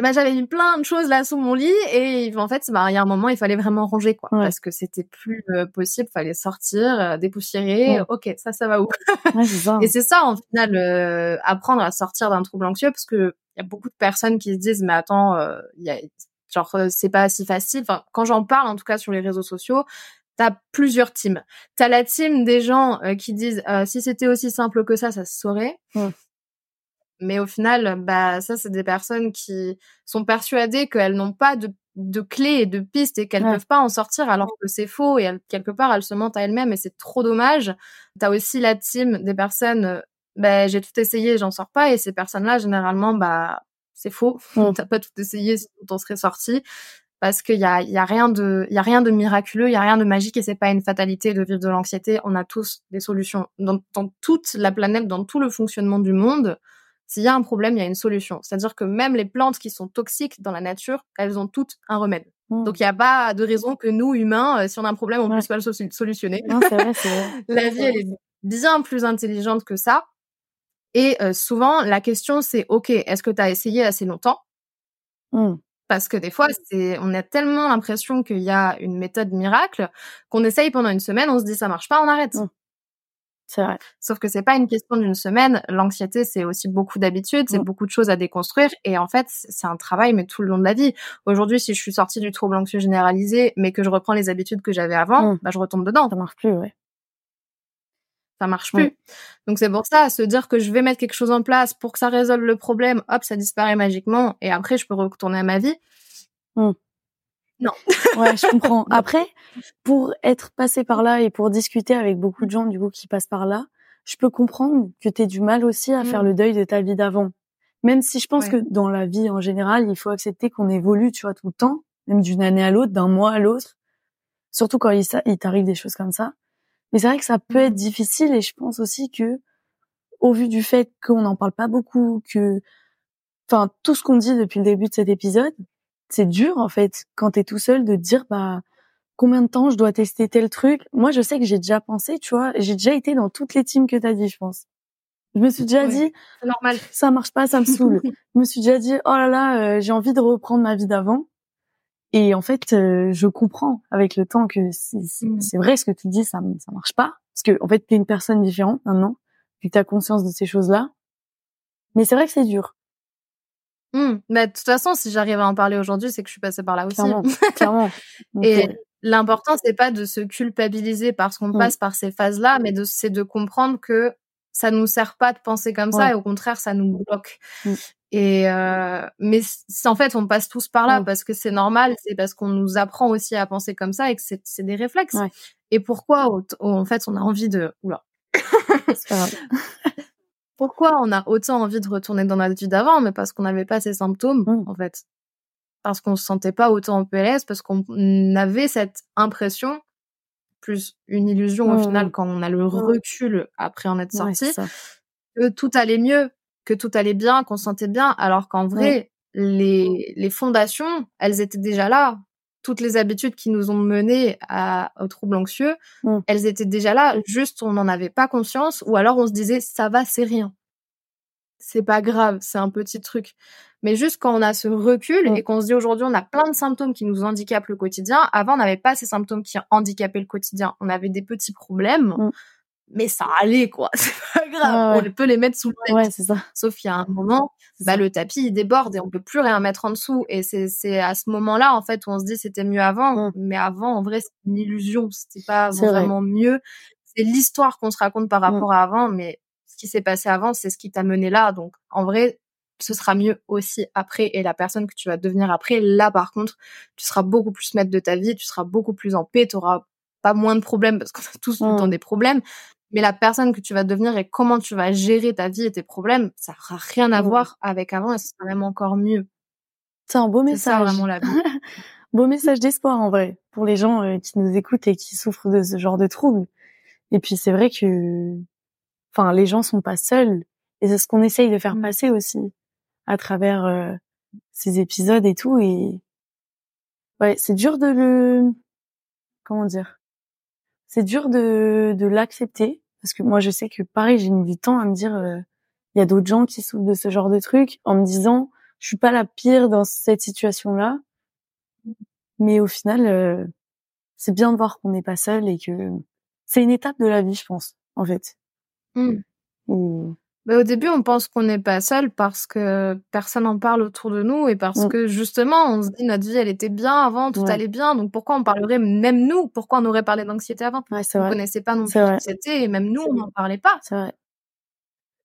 Ben j'avais mis plein de choses là sous mon lit et en fait bah il y a un moment il fallait vraiment ranger quoi. Parce que c'était plus euh, possible. Fallait sortir euh, dépoussiérer. Ok ça ça va où? Et c'est ça en final euh, apprendre à sortir d'un trouble anxieux parce que il y a beaucoup de personnes qui se disent mais attends il y a genre c'est pas si facile. Enfin quand j'en parle en tout cas sur les réseaux sociaux T'as plusieurs teams. T'as la team des gens qui disent si c'était aussi simple que ça, ça se saurait. Mais au final, bah ça, c'est des personnes qui sont persuadées qu'elles n'ont pas de, de clés et de pistes et qu'elles ne peuvent pas en sortir alors que c'est faux et quelque part elles se mentent à elles-mêmes et c'est trop dommage. T'as aussi la team des personnes, bah j'ai tout essayé, j'en sors pas et ces personnes-là généralement bah c'est faux. Mmh. (laughs) T'as pas tout essayé, sinon t'en serais sorti parce qu'il y a, y a rien de, y a rien de miraculeux, il y a rien de magique et c'est pas une fatalité de vivre de l'anxiété. On a tous des solutions dans, dans toute la planète, dans tout le fonctionnement du monde. S'il y a un problème, il y a une solution. C'est-à-dire que même les plantes qui sont toxiques dans la nature, elles ont toutes un remède. Mmh. Donc il n'y a pas de raison que nous, humains, euh, si on a un problème, on ne puisse pas le solutionner. Non, c'est vrai, c'est vrai. (laughs) la vie, elle est bien plus intelligente que ça. Et euh, souvent, la question, c'est, OK, est-ce que tu as essayé assez longtemps? Mmh. Parce que des fois, c'est, on a tellement l'impression qu'il y a une méthode miracle qu'on essaye pendant une semaine, on se dit ça marche pas, on arrête. Mmh. C'est vrai. Sauf que c'est pas une question d'une semaine. L'anxiété, c'est aussi beaucoup d'habitudes, c'est mm. beaucoup de choses à déconstruire. Et en fait, c'est un travail, mais tout le long de la vie. Aujourd'hui, si je suis sortie du trouble anxieux généralisé, mais que je reprends les habitudes que j'avais avant, mm. bah, je retombe dedans. Ça marche plus, ouais. Ça marche plus. Donc c'est pour ça, se dire que je vais mettre quelque chose en place pour que ça résolve le problème, hop, ça disparaît magiquement, et après je peux retourner à ma vie. Mm. Non. (laughs) ouais, je comprends. Après, pour être passé par là et pour discuter avec beaucoup de gens du coup qui passent par là, je peux comprendre que tu du mal aussi à faire mm. le deuil de ta vie d'avant. Même si je pense que dans la vie en général, il faut accepter qu'on évolue, tu vois, tout le temps, même d'une année à l'autre, d'un mois à l'autre. Surtout quand il, il t'arrive des choses comme ça. Mais c'est vrai que ça peut être mm. difficile et je pense aussi que, au vu du fait qu'on n'en parle pas beaucoup, que, enfin, tout ce qu'on dit depuis le début de cet épisode, c'est dur en fait quand t'es tout seul de dire bah combien de temps je dois tester tel truc. Moi, je sais que j'ai déjà pensé, tu vois, j'ai déjà été dans toutes les teams que t'as dit, je pense. Je me suis déjà dit, normal, ça marche pas, ça me saoule. (laughs) je me suis déjà dit, oh là là, euh, j'ai envie de reprendre ma vie d'avant. Et en fait, euh, je comprends avec le temps que mmh. c'est vrai ce que tu dis, ça ça marche pas, parce que en fait, t'es une personne différente maintenant, puis t'as conscience de ces choses-là. Mais c'est vrai que c'est dur. Mmh. Mais de toute façon, si j'arrive à en parler aujourd'hui, c'est que je suis passée par là aussi. Clairement. (laughs) Clairement. Et l'important, c'est pas de se culpabiliser parce qu'on mmh. passe par ces phases-là, mais c'est de comprendre que ça nous sert pas de penser comme ça et au contraire, ça nous bloque. Mmh. Et euh, mais en fait, on passe tous par là parce que c'est normal, c'est parce qu'on nous apprend aussi à penser comme ça et que c'est, c'est des réflexes. Et pourquoi, en fait, on a envie de. Oula. (laughs) pourquoi on a autant envie de retourner dans notre vie d'avant, mais parce qu'on n'avait pas ces symptômes, mmh. en fait. parce qu'on se sentait pas autant en PLS, parce qu'on avait cette impression, plus une illusion au final mmh. quand on a le recul après en être sorti, que tout allait mieux, que tout allait bien, qu'on se sentait bien, alors qu'en vrai, les, les fondations, elles étaient déjà là. Toutes les habitudes qui nous ont menés à, au trouble anxieux, Mm. elles étaient déjà là, juste on n'en avait pas conscience, ou alors on se disait ça va, c'est rien. C'est pas grave, c'est un petit truc. Mais juste quand on a ce recul Mm. et qu'on se dit aujourd'hui on a plein de symptômes qui nous handicapent le quotidien, avant on n'avait pas ces symptômes qui handicapaient le quotidien. On avait des petits problèmes, Mm. Mais ça allait quoi, (laughs) c'est pas grave, Ouais, on peut les mettre sous le tapis. Ouais, c'est ça. Sauf qu'il y a un moment, bah, le tapis il déborde et on peut plus rien mettre en dessous. Et c'est c'est à ce moment-là en fait où on se dit c'était mieux avant, Mm. mais avant en vrai c'est une illusion, c'était pas vrai. vraiment mieux. C'est l'histoire qu'on se raconte par Mm. rapport à avant, mais ce qui s'est passé avant c'est ce qui t'a mené là. Donc en vrai ce sera mieux aussi après et la personne que tu vas devenir après là par contre tu seras beaucoup plus maître de ta vie, tu seras beaucoup plus en paix, tu auras pas moins de problèmes parce qu'on a tous tout le temps des problèmes. Mais la personne que tu vas devenir et comment tu vas gérer ta vie et tes problèmes, ça n'aura rien à voir avec avant et ce sera même encore mieux. C'est un beau C'est ça message. vraiment la vie. (laughs) beau message d'espoir en vrai pour les gens euh, qui nous écoutent et qui souffrent de ce genre de troubles. Et puis c'est vrai que, enfin, les gens sont pas seuls et c'est ce qu'on essaye de faire Mm. passer aussi à travers euh, ces épisodes et tout. Et ouais, c'est dur de le, comment dire, c'est dur de de l'accepter parce que moi je sais que pareil j'ai mis du temps à me dire, euh, il y a d'autres gens qui souffrent de ce genre de trucs en me disant, je suis pas la pire dans cette situation-là. Mais au final, euh, c'est bien de voir qu'on n'est pas seul et que c'est une étape de la vie, je pense, en fait. Mm. Où- Mais au début, on pense qu'on n'est pas seul parce que personne n'en parle autour de nous et parce Mm. que justement, on se dit notre vie, elle était bien avant, tout Ouais. allait bien. Donc pourquoi on parlerait même nous? Pourquoi on aurait parlé d'anxiété avant? Ouais, On vrai. connaissait pas non plus l'anxiété et même nous, on n'en parlait pas. C'est vrai.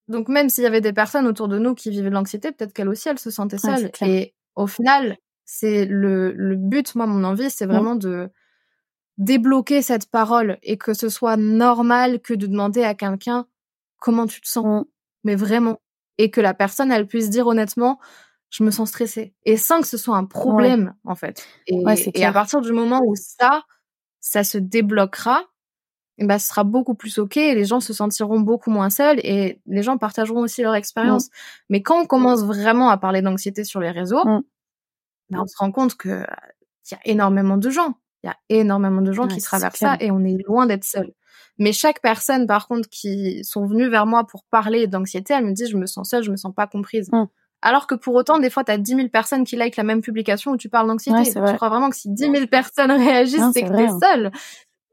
Donc même s'il y avait des personnes autour de nous qui vivaient de l'anxiété, peut-être qu'elles aussi, elles se sentaient Ouais, seules. clair. et au final, c'est le, le but, moi, mon envie, Mm. c'est vraiment de débloquer cette parole et que ce soit normal que de demander à quelqu'un comment tu te sens. Mm. Mais vraiment. Et que la personne, elle puisse dire honnêtement, je me sens stressée. Et sans que ce soit un problème, en fait. Et, Ouais, et à partir du moment où ça, ça se débloquera, eh ben, ce sera beaucoup plus ok et les gens se sentiront beaucoup moins seuls et les gens partageront aussi leur expérience. Mais quand on commence vraiment à parler d'anxiété sur les réseaux, ben, on se rend compte que euh, il y a énormément de gens. Il y a énormément de gens Ouais, qui traversent clair. ça et on est loin d'être seul. Mais chaque personne, par contre, qui sont venues vers moi pour parler d'anxiété, elle me dit, je me sens seule, je me sens pas comprise. Mm. Alors que pour autant, des fois, t'as 10 000 personnes qui likent la même publication où tu parles d'anxiété. Ouais, tu crois vraiment que si 10 000 personnes (laughs) réagissent, c'est que vrai, t'es hein. seule.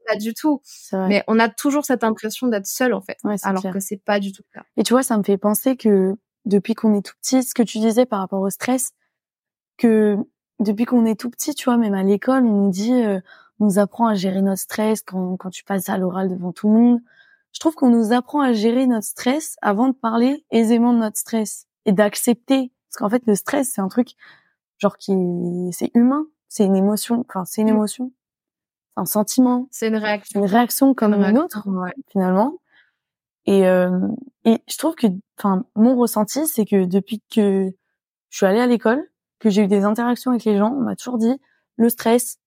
Pas du tout. Mais on a toujours cette impression d'être seul, en fait. Ouais, alors clair. que c'est pas du tout le cas. Et tu vois, ça me fait penser que depuis qu'on est tout petit, ce que tu disais par rapport au stress, que depuis qu'on est tout petit, tu vois, même à l'école, on nous dit, euh, on nous apprend à gérer notre stress quand, quand tu passes à l'oral devant tout le monde. Je trouve qu'on nous apprend à gérer notre stress avant de parler aisément de notre stress et d'accepter. Parce qu'en fait, le stress, c'est un truc, genre, qui, c'est humain. C'est une émotion, enfin, c'est une Mm. émotion. C'est un sentiment. C'est une réaction. une réaction comme Une une réaction, autre ouais. finalement. Et, euh, et je trouve que, enfin, mon ressenti, c'est que depuis que je suis allée à l'école, que j'ai eu des interactions avec les gens, on m'a toujours dit le stress,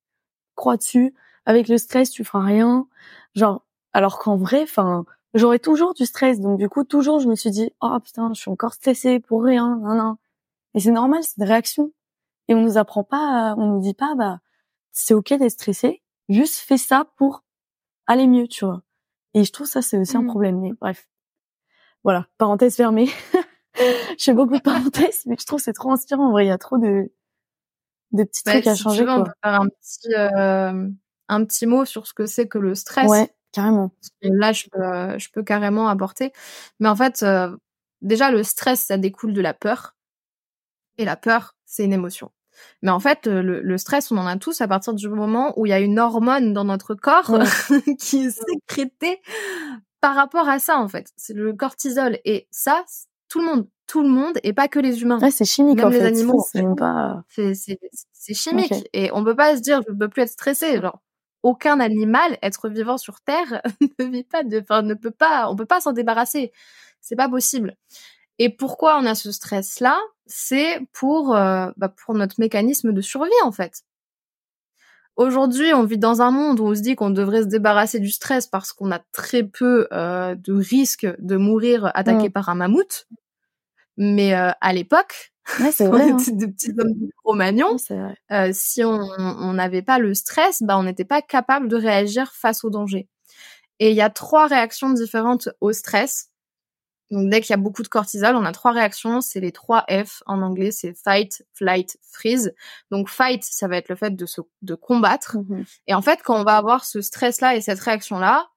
crois dessus. Avec le stress, tu feras rien. Genre, alors qu'en vrai, enfin, j'aurais toujours du stress. Donc du coup, toujours, je me suis dit, oh putain, je suis encore stressée pour rien, non, non. Et c'est normal, c'est une réaction. Et on nous apprend pas, on nous dit pas, bah, c'est ok d'être stressé. Juste fais ça pour aller mieux, tu vois. Et je trouve ça, c'est aussi un Mhm. problème. Mais bref. Voilà. Parenthèse fermée. (laughs) (laughs) je fais beaucoup de parenthèses, mais je trouve que c'est trop inspirant. En vrai, il y a trop de, de petits Bah, trucs à si changer, tu veux, on quoi. peut faire un petit, euh, un petit mot sur ce que c'est que le stress. Ouais, carrément. Là, je peux, je peux carrément apporter. Mais en fait, euh, déjà, le stress, ça découle de la peur. Et la peur, c'est une émotion. Mais en fait, euh, le, le stress, on en a tous à partir du moment où il y a une hormone dans notre corps Ouais. (laughs) qui est sécrétée par rapport à ça, en fait. C'est le cortisol. Et ça, tout le monde, tout le monde, et pas que les humains. Ouais, c'est chimique, Même en les fait. animaux, C'est pas, chimique. Ok. Et on peut pas se dire, je peux plus être stressé. Genre, aucun animal, être vivant sur Terre, (laughs) ne vit pas de, enfin, ne peut pas, on peut pas s'en débarrasser. C'est pas possible. Et pourquoi on a ce stress-là? C'est pour euh, bah, pour notre mécanisme de survie en fait. Aujourd'hui, on vit dans un monde où on se dit qu'on devrait se débarrasser du stress parce qu'on a très peu euh, de risques de mourir attaqué mm. par un mammouth. Mais euh, à l'époque, ouais, c'est (laughs) vrai, on était de petits hommes de euh, si on n'avait pas le stress, bah, on n'était pas capable de réagir face au danger. Et il y a trois réactions différentes au stress. Donc dès qu'il y a beaucoup de cortisol, on a trois réactions, c'est les trois F en anglais, c'est fight, flight, freeze. Donc fight, ça va être le fait de se de combattre. Mm-hmm. Et en fait, quand on va avoir ce stress là et cette réaction là,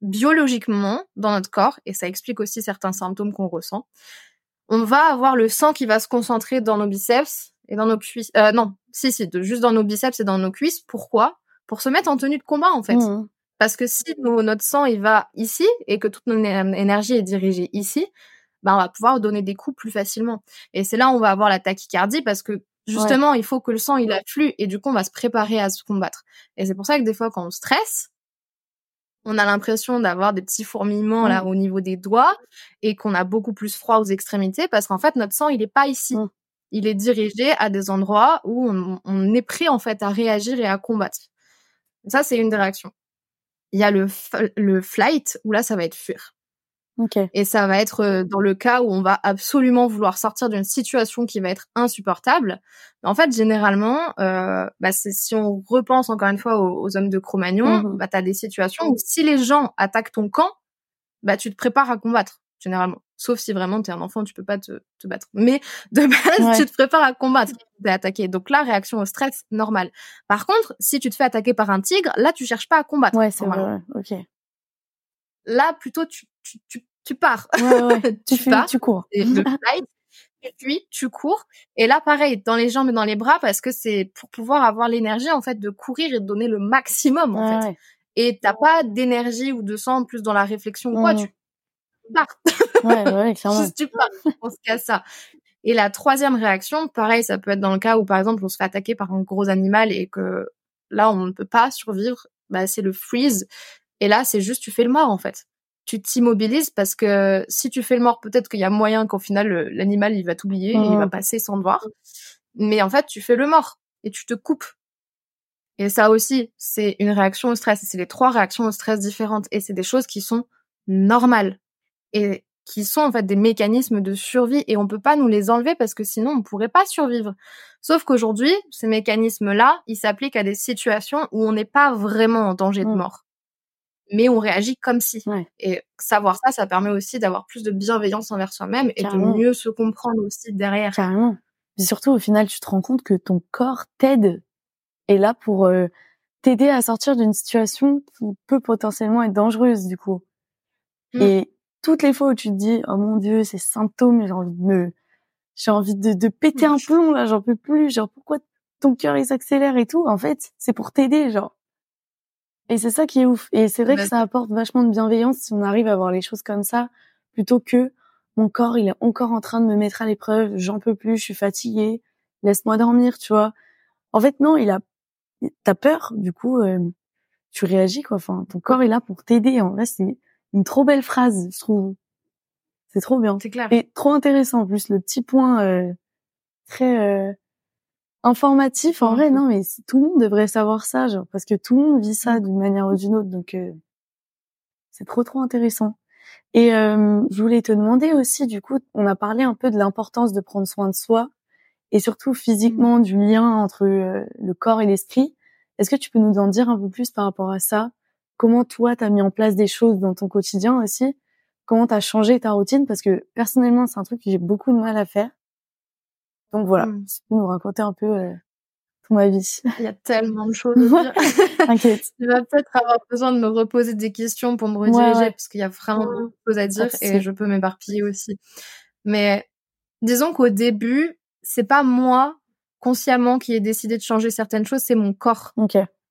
biologiquement dans notre corps, et ça explique aussi certains symptômes qu'on ressent, on va avoir le sang qui va se concentrer dans nos biceps et dans nos cuisses. Euh, non, si si, juste dans nos biceps et dans nos cuisses. Pourquoi? Pour se mettre en tenue de combat en fait. Mm-hmm. Parce que si notre sang il va ici et que toute notre énergie est dirigée ici, ben on va pouvoir donner des coups plus facilement. Et c'est là où on va avoir la tachycardie parce que justement il faut que le sang il afflue et du coup on va se préparer à se combattre. Et c'est pour ça que des fois quand on stresse, on a l'impression d'avoir des petits fourmillements là au niveau des doigts et qu'on a beaucoup plus froid aux extrémités parce qu'en fait notre sang il est pas ici. Il est dirigé à des endroits où on, on est prêt en fait à réagir et à combattre. Ça c'est une des réactions il y a le, le flight où là, ça va être fuir. Okay. Et ça va être euh, dans le cas où on va absolument vouloir sortir d'une situation qui va être insupportable. En fait, généralement, euh, bah si on repense encore une fois aux, hommes de Cro-Magnon, mmh bah, tu as des situations où si les gens attaquent ton camp, bah, tu te prépares à combattre généralement. Sauf si vraiment t'es un enfant, tu peux pas te, te battre. Mais de (laughs) base, tu te prépares à combattre, t'es attaqué. Donc là, réaction au stress, normal. Par contre, si tu te fais attaquer par un tigre, là, tu cherches pas à combattre. Ouais, c'est vrai. Ok. Là, plutôt, tu, tu, tu, tu pars. Ouais, ouais. (laughs) tu, tu pars. Tu cours. Et le puis tu cours. Et là, pareil, dans les jambes et dans les bras, parce que c'est pour pouvoir avoir l'énergie en fait de courir et de donner le maximum en fait. Et t'as pas d'énergie ou de sang plus dans la réflexion ou quoi. Tu Ouais, ouais, (laughs) clairement. Juste tu pars. On se casse ça. Et la troisième réaction, pareil, ça peut être dans le cas où, par exemple, on se fait attaquer par un gros animal et que là, on ne peut pas survivre. Bah, c'est le freeze. Et là, c'est juste, tu fais le mort, en fait. Tu t'immobilises parce que si tu fais le mort, peut-être qu'il y a moyen qu'au final, l'animal, il va t'oublier et il va mmh. passer sans te voir. Mais en fait, tu fais le mort et tu te coupes. Et ça aussi, c'est une réaction au stress. C'est les trois réactions au stress différentes. Et c'est des choses qui sont normales et qui sont en fait des mécanismes de survie et on peut pas nous les enlever parce que sinon on pourrait pas survivre. Sauf qu'aujourd'hui, ces mécanismes-là, ils s'appliquent à des situations où on n'est pas vraiment en danger de mmh. mort. Mais on réagit comme si. Et savoir ça, ça permet aussi d'avoir plus de bienveillance envers soi-même et de mieux se comprendre aussi derrière. Carrément. Et surtout, au final, tu te rends compte que ton corps t'aide. Et là pour euh, t'aider à sortir d'une situation qui peut potentiellement être dangereuse, du coup. Mmh. Et toutes les fois où tu te dis oh mon dieu ces symptômes j'ai envie de me j'ai envie de, de péter un plomb là j'en peux plus genre pourquoi ton cœur il s'accélère et tout? En fait c'est pour t'aider genre et c'est ça qui est ouf et c'est vrai que ça apporte vachement de bienveillance si on arrive à voir les choses comme ça plutôt que mon corps il est encore en train de me mettre à l'épreuve j'en peux plus je suis fatiguée laisse-moi dormir tu vois en fait non il a t'as peur du coup euh, tu réagis quoi enfin ton corps est là pour t'aider en vrai c'est une trop belle phrase, je trouve. C'est trop bien. C'est clair. Et trop intéressant en plus le petit point euh, très euh, informatif. En vrai, non, mais tout le monde devrait savoir ça, genre parce que tout le monde vit ça d'une manière ou d'une autre, donc euh, c'est trop trop intéressant. Et je voulais te demander aussi, du coup, on a parlé un peu de l'importance de prendre soin de soi et surtout physiquement mmh. du lien entre le corps et l'esprit. Est-ce que tu peux nous en dire un peu plus par rapport à ça? Comment toi t'as mis en place des choses dans ton quotidien aussi, comment t'as changé ta routine? Parce que personnellement c'est un truc que j'ai beaucoup de mal à faire. Donc voilà, mmh. tu peux nous raconter un peu euh, ton avis. Il y a tellement de choses. (laughs) (laughs) T'inquiète. tu vas peut-être avoir besoin de me reposer des questions pour me rediriger parce qu'il y a vraiment beaucoup de choses à dire et je peux m'éparpiller aussi. Mais disons qu'au début, c'est pas moi consciemment qui ai décidé de changer certaines choses, c'est mon corps.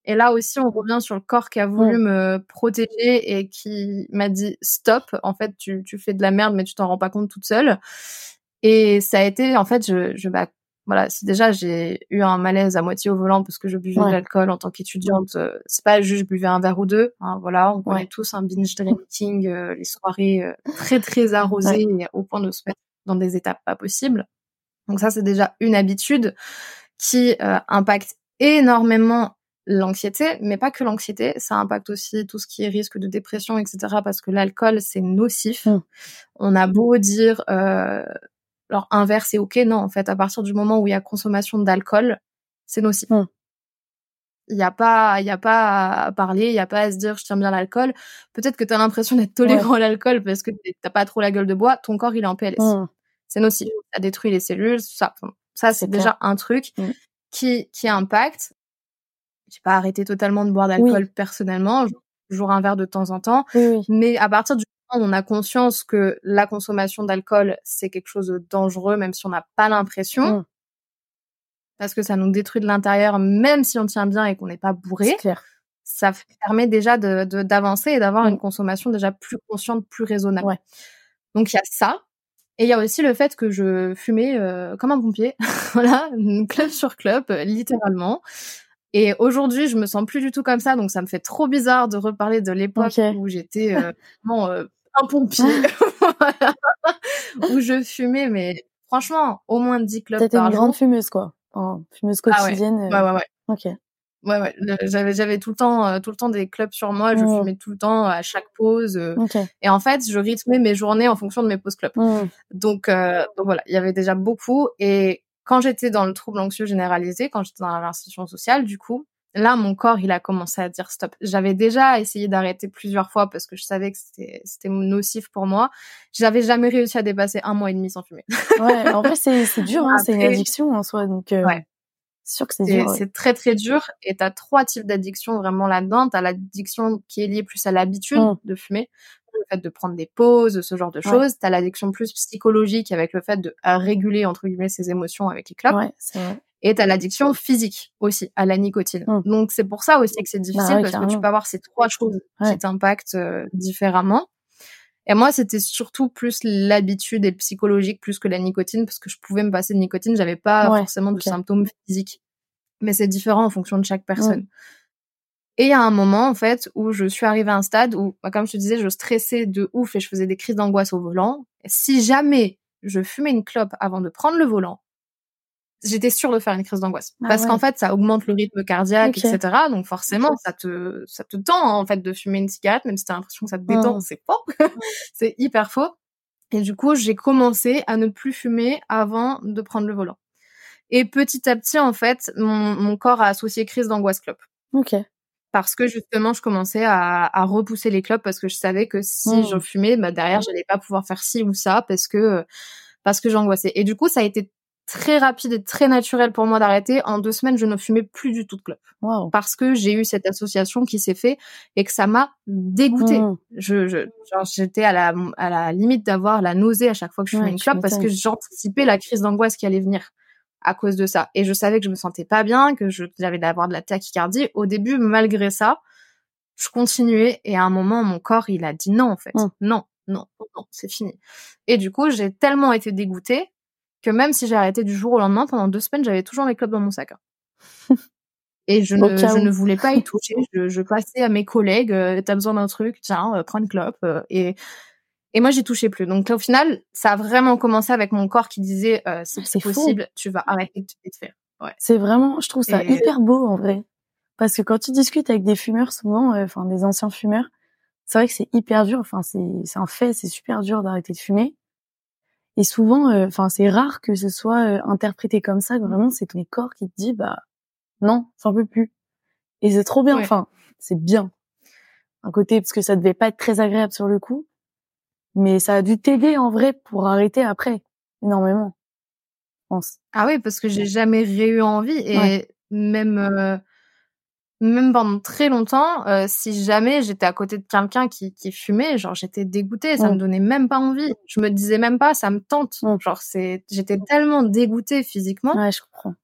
Et là aussi, on revient sur le corps qui a voulu me protéger et qui m'a dit stop. En fait, tu, tu fais de la merde, mais tu t'en rends pas compte toute seule. Et ça a été, en fait, je, je bah, voilà, si déjà j'ai eu un malaise à moitié au volant parce que je buvais de l'alcool en tant qu'étudiante, euh, c'est pas juste je buvais un verre ou deux. Hein, voilà, on connaît tous un binge drinking, euh, les soirées euh, très très arrosées au point de se mettre dans des étapes pas possibles. Donc ça, c'est déjà une habitude qui euh, impacte énormément l'anxiété, mais pas que l'anxiété, ça impacte aussi tout ce qui est risque de dépression, etc. Parce que l'alcool, c'est nocif. Mmh. On a beau dire, euh, alors inverse c'est ok, non, en fait, à partir du moment où il y a consommation d'alcool, c'est nocif. Mmh. Il n'y a pas, il y a pas à parler, il y a pas à se dire je tiens bien l'alcool. Peut-être que tu as l'impression d'être tolérant à l'alcool parce que t'as pas trop la gueule de bois. Ton corps il est en PLS. Mmh. C'est nocif. Ça détruit les cellules. Ça, ça c'est déjà un truc qui qui impacte j'ai pas arrêté totalement de boire d'alcool personnellement, toujours un verre de temps en temps, mais à partir du on a conscience que la consommation d'alcool c'est quelque chose de dangereux, même si on n'a pas l'impression, mmh. parce que ça nous détruit de l'intérieur, même si on tient bien et qu'on n'est pas bourré. Ça permet déjà de d'avancer et d'avoir mmh. une consommation déjà plus consciente, plus raisonnable. Donc il y a ça. Et il y a aussi le fait que je fumais euh, comme un pompier, (laughs) voilà, club sur club, littéralement. Et aujourd'hui, je me sens plus du tout comme ça, donc ça me fait trop bizarre de reparler de l'époque où j'étais euh, (laughs) euh, un pompier, (laughs) où (laughs) je fumais, mais franchement, au moins 10 clubs T'étais une grande fumeuse, quoi. fumeuse ah quotidienne. ouais. ouais, ouais, Ok. Ouais, ouais. J'avais, j'avais tout le temps, euh, tout le temps des clubs sur moi. Je mmh. fumais tout le temps à chaque pause. Euh. Et en fait, je rythmais mes journées en fonction de mes pauses clubs. Mmh. Donc, euh, donc voilà, il y avait déjà beaucoup. Et quand j'étais dans le trouble anxieux généralisé, quand j'étais dans l'institution sociale, du coup, là, mon corps, il a commencé à dire stop. J'avais déjà essayé d'arrêter plusieurs fois parce que je savais que c'était, nocif pour moi. J'avais jamais réussi à dépasser un mois et demi sans fumer. ouais, en vrai, c'est, dur, hein, c'est une addiction en soi, donc. Euh, ouais. Sûr que c'est dur. C'est très très dur. Et t'as trois types d'addiction vraiment là-dedans. T'as l'addiction qui est liée plus à l'habitude mmh. de fumer le fait de prendre des pauses, ce genre de choses. Tu as l'addiction plus psychologique avec le fait de réguler entre guillemets ses émotions avec les clopes. Ouais, vrai. Et tu as l'addiction physique aussi à la nicotine. Mmh. Donc c'est pour ça aussi que c'est bah difficile parce que tu peux avoir ces trois choses qui t'impactent euh, différemment. Et moi, c'était surtout plus l'habitude et le psychologique plus que la nicotine parce que je pouvais me passer de nicotine, j'avais pas forcément de symptômes physiques. Mais c'est différent en fonction de chaque personne. Et il y a un moment, en fait, où je suis arrivée à un stade où, bah, comme je te disais, je stressais de ouf et je faisais des crises d'angoisse au volant. si jamais je fumais une clope avant de prendre le volant, j'étais sûre de faire une crise d'angoisse. Ah Parce qu'en fait, ça augmente le rythme cardiaque, etc. Donc forcément, ça te, ça te tend, en fait, de fumer une cigarette, même si t'as l'impression que ça te détend, c'est faux. (laughs) c'est hyper faux. Et du coup, j'ai commencé à ne plus fumer avant de prendre le volant. Et petit à petit, en fait, mon, mon corps a associé crise d'angoisse clope. Ok parce que justement je commençais à, à, repousser les clopes parce que je savais que si mmh. j'en fumais bah derrière j'allais pas pouvoir faire ci ou ça parce que parce que j'angoissais et du coup ça a été très rapide et très naturel pour moi d'arrêter en deux semaines je ne fumais plus du tout de clopes parce que j'ai eu cette association qui s'est fait et que ça m'a dégoûté mmh. je, je j'étais à la à la limite d'avoir la nausée à chaque fois que je fumais une clope parce que j'anticipais la crise d'angoisse qui allait venir à cause de ça. Et je savais que je me sentais pas bien, que j'avais d'avoir de la tachycardie. Au début, malgré ça, je continuais et à un moment, mon corps, il a dit non, en fait. Mmh. Non, non, non, c'est fini. Et du coup, j'ai tellement été dégoûtée que même si j'ai arrêté du jour au lendemain, pendant deux semaines, j'avais toujours mes clopes dans mon sac. Hein. (laughs) Et je ne, je ne voulais pas y (laughs) toucher. Je, je passais à mes collègues, euh, t'as besoin d'un truc, tiens, euh, prends une clope. Euh, et et moi, j'y touchais plus. Donc, au final, ça a vraiment commencé avec mon corps qui disait euh, c'est possible, tu vas arrêter de te faire. Ouais. C'est vraiment, je trouve ça hyper beau en vrai, parce que quand tu discutes avec des fumeurs, souvent, enfin des anciens fumeurs, c'est vrai que c'est hyper dur. Enfin, c'est c'est un fait, c'est super dur d'arrêter de fumer. Et souvent, euh, enfin, c'est rare que ce soit euh, interprété comme ça. Vraiment, c'est ton corps qui te dit bah non, j'en peux plus. Et c'est trop bien. Enfin, c'est bien. Un côté parce que ça devait pas être très agréable sur le coup mais ça a dû t'aider en vrai pour arrêter après énormément. Je pense. Ah oui, parce que j'ai jamais eu envie et même euh, même pendant très longtemps, euh, si jamais j'étais à côté de quelqu'un qui, qui fumait, genre j'étais dégoûtée, ça me donnait même pas envie. Je me disais même pas, ça me tente. Genre c'est, j'étais tellement dégoûtée physiquement. Ouais, je comprends.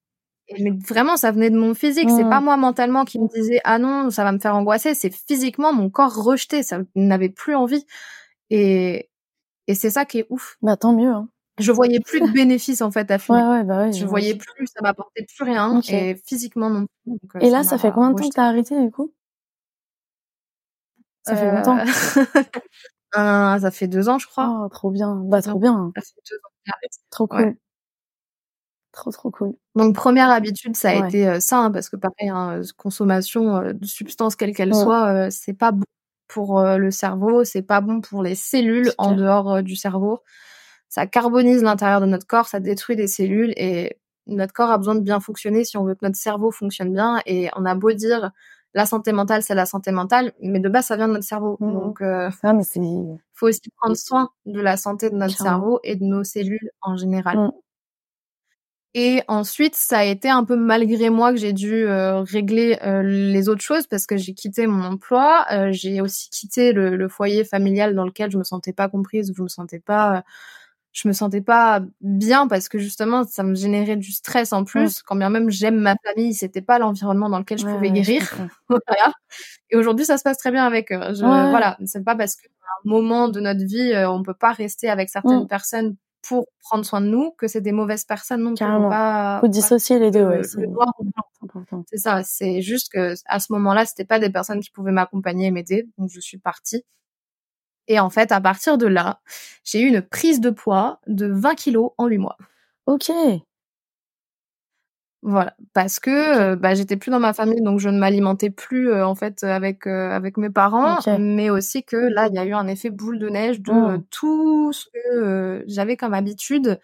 Et mais vraiment, ça venait de mon physique. C'est pas moi mentalement qui me disais ah non, ça va me faire angoisser. C'est physiquement mon corps rejeté, ça n'avait plus envie. Et, et c'est ça qui est ouf. Bah tant mieux. Hein. Je voyais plus de bénéfices en fait à fumer. Ouais, ouais, bah ouais, je voyais plus, ça m'apportait plus rien et physiquement non plus. Euh, et là, ça fait combien de temps que t'as arrêté du coup? Ça fait longtemps. Euh, (laughs) ça fait deux ans, je crois. Oh, trop bien. Bah, trop bien. Ça fait deux ans. Trop cool. Trop, trop cool. Donc, première habitude, ça a été euh, ça, hein, parce que pareil, hein, consommation euh, de substances, quelle qu'elle soit, euh, c'est pas bon pour le cerveau, c'est pas bon pour les cellules en dehors du cerveau. Ça carbonise l'intérieur de notre corps, ça détruit des cellules et notre corps a besoin de bien fonctionner si on veut que notre cerveau fonctionne bien. Et on a beau dire la santé mentale, c'est la santé mentale, mais de base, ça vient de notre cerveau. Mmh. Donc, euh, mais faut aussi prendre soin de la santé de notre cerveau et de nos cellules en général. Mmh. Et ensuite, ça a été un peu malgré moi que j'ai dû euh, régler euh, les autres choses parce que j'ai quitté mon emploi. Euh, j'ai aussi quitté le, le, foyer familial dans lequel je me sentais pas comprise, je me sentais pas, je me sentais pas bien parce que justement, ça me générait du stress en plus. Quand bien même j'aime ma famille, c'était pas l'environnement dans lequel je pouvais guérir. (laughs) voilà. Et aujourd'hui, ça se passe très bien avec eux. Je, Voilà, c'est pas parce qu'à un moment de notre vie, on peut pas rester avec certaines personnes pour prendre soin de nous que c'est des mauvaises personnes non. Faut pas, faut dissocier les deux, ouais. C'est ça. C'est juste que à ce moment-là, c'était pas des personnes qui pouvaient m'accompagner et m'aider, donc je suis partie. Et en fait, à partir de là, j'ai eu une prise de poids de 20 kilos en 8 mois. Ok. Voilà, parce que euh, bah, j'étais plus dans ma famille, donc je ne m'alimentais plus euh, en fait avec euh, avec mes parents, mais aussi que là il y a eu un effet boule de neige de mmh. tout ce que j'avais comme habitude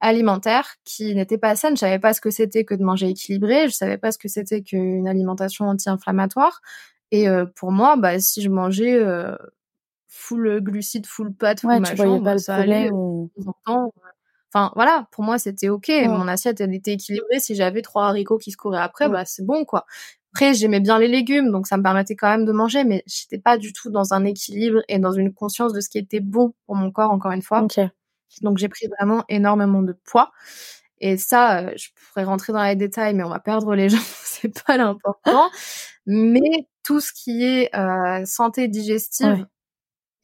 alimentaire qui n'était pas saine. Je savais pas ce que c'était que de manger équilibré, je savais pas ce que c'était qu'une alimentation anti-inflammatoire. Et pour moi, bah si je mangeais full glucides, full pâtes, full ouais, machin, tu voyais pas bah, le ça allait. ou... Enfin voilà, pour moi c'était ok. Mon assiette elle était équilibrée. Si j'avais trois haricots qui se couraient après, bah c'est bon quoi. Après j'aimais bien les légumes, donc ça me permettait quand même de manger, mais j'étais pas du tout dans un équilibre et dans une conscience de ce qui était bon pour mon corps encore une fois. Donc j'ai pris vraiment énormément de poids. Et ça, euh, je pourrais rentrer dans les détails, mais on va perdre les (laughs) gens, c'est pas l'important. mais tout ce qui est euh, santé digestive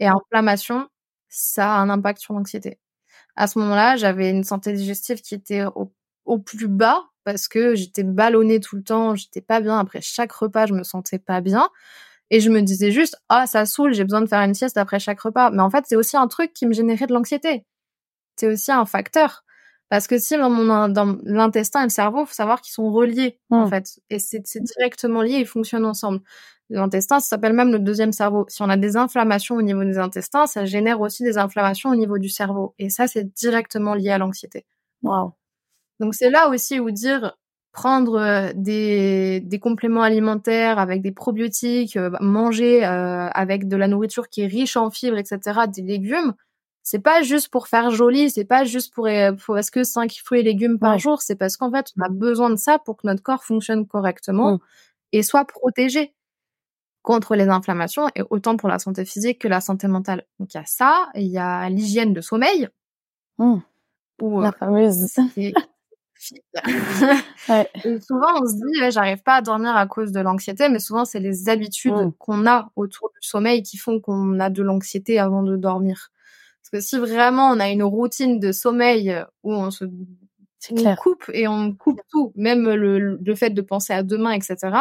et inflammation, ça a un impact sur l'anxiété à ce moment-là, j'avais une santé digestive qui était au, plus bas parce que j'étais ballonnée tout le temps, j'étais pas bien. Après chaque repas, je me sentais pas bien. Et je me disais juste, ah, ça saoule, j'ai besoin de faire une sieste après chaque repas. Mais en fait, c'est aussi un truc qui me générait de l'anxiété. C'est aussi un facteur. Parce que si dans mon dans l'intestin et le cerveau, faut savoir qu'ils sont reliés en mmh. fait, et c'est directement lié, ils fonctionnent ensemble. L'intestin, ça s'appelle même le deuxième cerveau. Si on a des inflammations au niveau des intestins, ça génère aussi des inflammations au niveau du cerveau, et ça c'est directement lié à l'anxiété. Wow. Donc c'est là aussi où dire prendre euh, des, des compléments alimentaires avec des probiotiques, euh, manger euh, avec de la nourriture qui est riche en fibres, etc., des légumes, c'est pas juste pour faire joli, c'est pas juste pour, pour est-ce que 5 fruits et légumes par jour, c'est parce qu'en fait, on a besoin de ça pour que notre corps fonctionne correctement mmh. et soit protégé contre les inflammations et autant pour la santé physique que la santé mentale. Donc il y a ça, il y a l'hygiène de sommeil. Mmh. la euh, fameuse. ouais. Et souvent on se dit j'arrive pas à dormir à cause de l'anxiété, mais souvent c'est les habitudes mmh. qu'on a autour du sommeil qui font qu'on a de l'anxiété avant de dormir. Parce que si vraiment on a une routine de sommeil où on se on coupe et on coupe tout, même le, le fait de penser à demain, etc.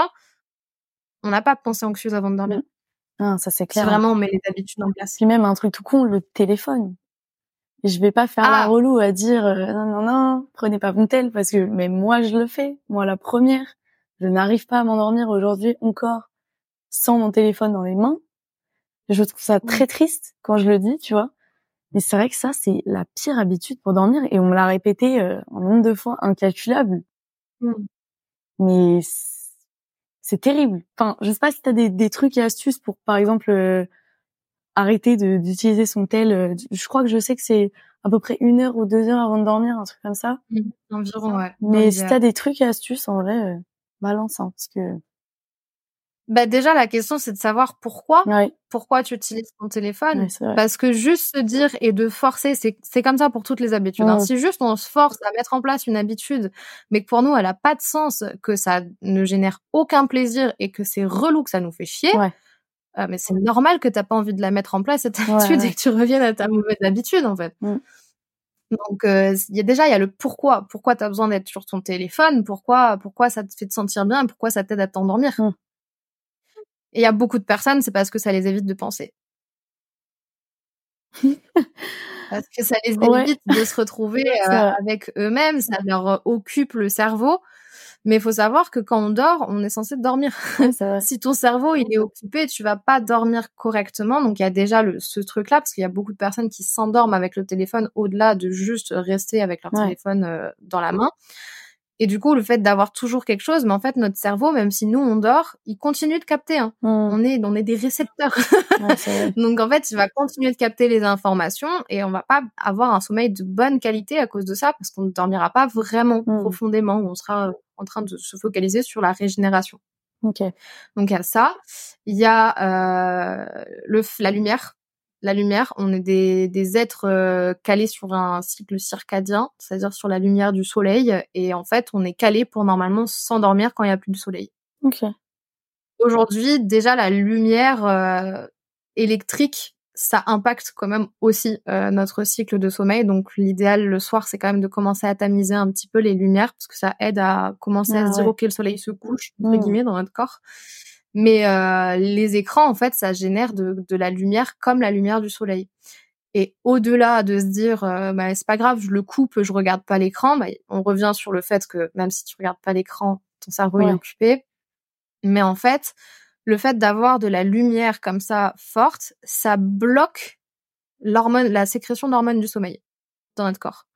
On n'a pas de pensée anxieuse avant de dormir. Ah, ça c'est clair. Si vraiment on met les habitudes en place. Puis même un truc tout con, le téléphone. Je vais pas faire la Ah. relou à dire euh, non non non, prenez pas mon tel parce que mais moi je le fais, moi la première. Je n'arrive pas à m'endormir aujourd'hui encore sans mon téléphone dans les mains. Je trouve ça très triste quand je le dis, tu vois. Mais c'est vrai que ça c'est la pire habitude pour dormir et on me l'a répété euh, un nombre de fois incalculable. Mmh. Mais c'est terrible. Enfin, je sais pas si t'as des, des trucs et astuces pour, par exemple, euh, arrêter d'utiliser son tel. euh, je crois que je sais que c'est à peu près une heure ou deux heures avant de dormir, un truc comme ça. Mmh. Environ, ouais. Mais si t'as des trucs et astuces, en vrai, euh, balance, hein, parce que Bah déjà la question c'est de savoir pourquoi pourquoi tu utilises ton téléphone. Parce que juste se dire et de forcer c'est c'est comme ça pour toutes les habitudes hein. Si juste on se force à mettre en place une habitude mais que pour nous elle a pas de sens que ça ne génère aucun plaisir et que c'est relou que ça nous fait chier euh, mais c'est normal que t'as pas envie de la mettre en place cette habitude et que tu reviennes à ta mauvaise habitude en fait. Mm. donc euh, y a déjà il y a le pourquoi. Pourquoi t'as besoin d'être sur ton téléphone? Pourquoi pourquoi ça te fait te sentir bien? Pourquoi ça t'aide à t'endormir? Mm. Et il y a beaucoup de personnes c'est parce que ça les évite de penser (laughs) parce que ça les évite de se retrouver (laughs) euh, avec eux-mêmes, ça leur occupe le cerveau. Mais il faut savoir que quand on dort, on est censé dormir. (laughs) si ton cerveau il est occupé, tu vas pas dormir correctement. Donc il y a déjà le, ce truc-là parce qu'il y a beaucoup de personnes qui s'endorment avec le téléphone au-delà de juste rester avec leur téléphone euh, dans la main. Et du coup, le fait d'avoir toujours quelque chose, mais en fait, notre cerveau, même si nous on dort, il continue de capter. Hein. Mmh. On est, on est des récepteurs. (laughs) Donc en fait, il va continuer de capter les informations et on va pas avoir un sommeil de bonne qualité à cause de ça, parce qu'on ne dormira pas vraiment mmh. profondément. On sera en train de se focaliser sur la régénération. Ok. Donc il y a ça. Il y a euh, le la lumière la lumière. On est des, des êtres euh, calés sur un cycle circadien, c'est-à-dire sur la lumière du soleil. Et en fait, on est calé pour normalement s'endormir quand il n'y a plus de soleil. Ok. Aujourd'hui, déjà, la lumière euh, électrique, ça impacte quand même aussi euh, notre cycle de sommeil. Donc, l'idéal le soir, c'est quand même de commencer à tamiser un petit peu les lumières parce que ça aide à commencer à ah se dire, OK, le soleil se couche, entre mmh. guillemets, dans notre corps. Mais euh, les écrans, en fait, ça génère de, de, la lumière comme la lumière du soleil. Et au-delà de se dire, euh, bah, c'est pas grave, je le coupe, je regarde pas l'écran, bah, on revient sur le fait que même si tu regardes pas l'écran, ton cerveau est occupé. Mais en fait, le fait d'avoir de la lumière comme ça forte, ça bloque l'hormone, la sécrétion d'hormones du sommeil dans notre corps.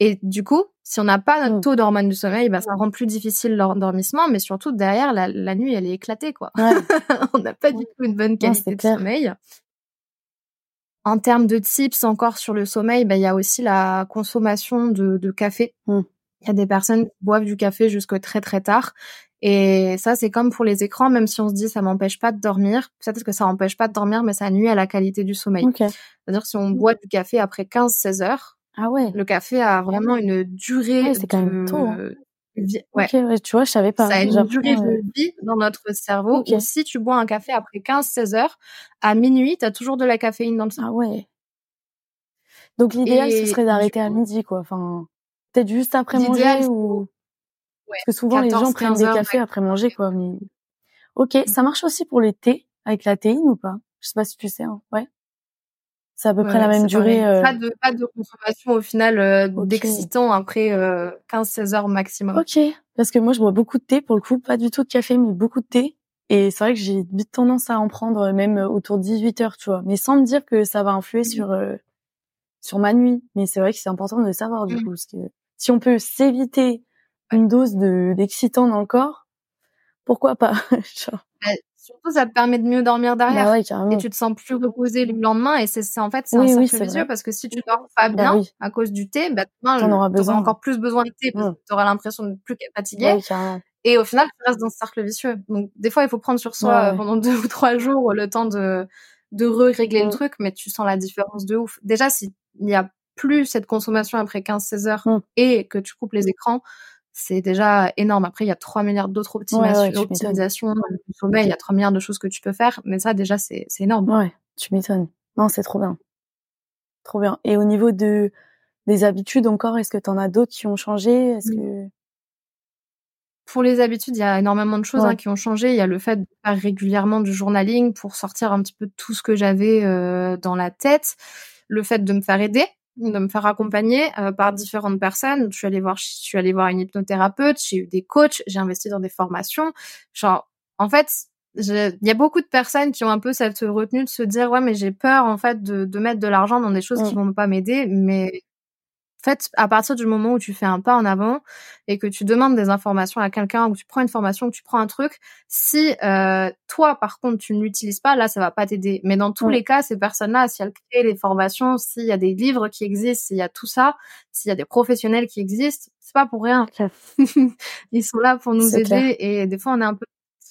Et du coup, si on n'a pas notre mmh. taux d'hormones du sommeil, bah, ça rend plus difficile l'endormissement, mais surtout derrière, la, la, nuit, elle est éclatée, quoi. (laughs) on n'a pas du tout une bonne qualité de sommeil. En termes de tips encore sur le sommeil, bah, il y a aussi la consommation de, de café. Mmh. Il y a des personnes qui boivent du café jusque très très tard. Et ça, c'est comme pour les écrans, même si on se dit ça m'empêche pas de dormir, peut-être que ça m'empêche pas de dormir, mais ça nuit à la qualité du sommeil. C'est-à-dire si on boit du café après 15-16 heures, ah ouais. Le café a vraiment une durée. Ouais, c'est quand même tôt. Hein. Ouais. tu vois, je savais pas. Ça a une durée de vie dans notre cerveau. Et si tu bois un café après 15-16 heures, à minuit, tu as toujours de la caféine dans le sang. Ah ouais. Donc l'idéal, ce serait d'arrêter à midi, quoi. Enfin, peut-être juste après manger ou. Ouais, Parce que souvent, les gens prennent des cafés après manger, quoi. Mais... Ok, mmh. ça marche aussi pour les thés avec la théine ou pas? Je sais pas si tu sais. Hein. Ouais. C'est à peu près la même durée. Euh... Pas de pas de consommation au final euh, d'excitant après euh, 15-16 heures maximum. Ok, parce que moi je bois beaucoup de thé pour le coup, pas du tout de café mais beaucoup de thé. Et c'est vrai que j'ai vite tendance à en prendre euh, même autour de 18 heures, tu vois, mais sans me dire que ça va influer mmh. sur euh, sur ma nuit. Mais c'est vrai que c'est important de le savoir du mmh. coup, parce que si on peut s'éviter une dose de d'excitant dans le corps, pourquoi pas? (laughs) Genre. Surtout ça te permet de mieux dormir derrière. bah et tu te sens plus reposé le lendemain et c'est en fait c'est un cercle vicieux parce que si tu dors pas bah bien à cause du thé bah demain tu auras encore plus besoin de thé parce que tu auras l'impression de plus fatigué et au final tu restes dans ce cercle vicieux. Donc des fois il faut prendre sur soi pendant deux ou trois jours le temps de de re-régler le mmh. truc mais tu sens la différence de ouf. Déjà s'il n'y a plus cette consommation après 15-16 heures mmh. et que tu coupes les écrans c'est déjà énorme. Après, il y a 3 milliards d'autres optimisations, du sommeil, il y a 3 milliards de choses que tu peux faire, mais ça, déjà, c'est énorme. Ouais, tu m'étonnes. Non, c'est trop bien. Trop bien. Et au niveau de des habitudes encore, est-ce que tu en as d'autres qui ont changé? Est-ce que pour les habitudes, il y a énormément de choses hein, qui ont changé. Il y a le fait de faire régulièrement du journaling pour sortir un petit peu tout ce que j'avais euh, dans la tête, le fait de me faire aider de me faire accompagner euh, par différentes personnes. Je suis allée voir, je suis allée voir une hypnothérapeute, j'ai eu des coachs, j'ai investi dans des formations. Genre, en fait, il y a beaucoup de personnes qui ont un peu cette retenue de se dire ouais mais j'ai peur en fait de, de mettre de l'argent dans des choses qui vont pas m'aider mais fait, à partir du moment où tu fais un pas en avant et que tu demandes des informations à quelqu'un ou tu prends une formation ou tu prends un truc, si euh, toi par contre tu ne l'utilises pas, là ça va pas t'aider. Mais dans tous les cas, ces personnes-là, si elles créent les formations, s'il y a des livres qui existent, s'il y a tout ça, s'il y a des professionnels qui existent, c'est pas pour rien. (laughs) Ils sont là pour nous aider et des fois on est un peu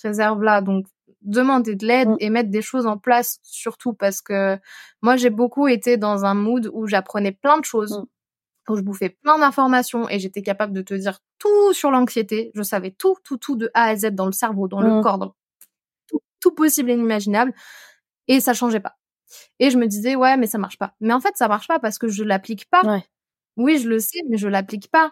réserve là, donc demander de l'aide mm. et mettre des choses en place surtout parce que moi j'ai beaucoup été dans un mood où j'apprenais plein de choses. Mm où je bouffais plein d'informations et j'étais capable de te dire tout sur l'anxiété. Je savais tout, tout, tout de A à Z dans le cerveau, dans le mmh. corps, dans tout, possible et inimaginable. Et ça changeait pas. Et je me disais, ouais, mais ça marche pas. Mais en fait, ça marche pas parce que je l'applique pas. Oui, je le sais, mais je l'applique pas.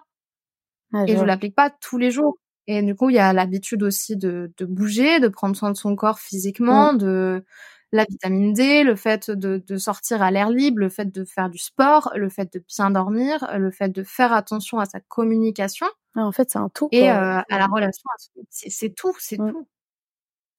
et je, l'applique pas tous les jours. Et du coup, il y a l'habitude aussi de, de bouger, de prendre soin de son corps physiquement, mmh. de la vitamine D, le fait de, de sortir à l'air libre, le fait de faire du sport, le fait de bien dormir, le fait de faire attention à sa communication. en fait, c'est un tout. Et euh, à la relation, c'est tout, c'est tout.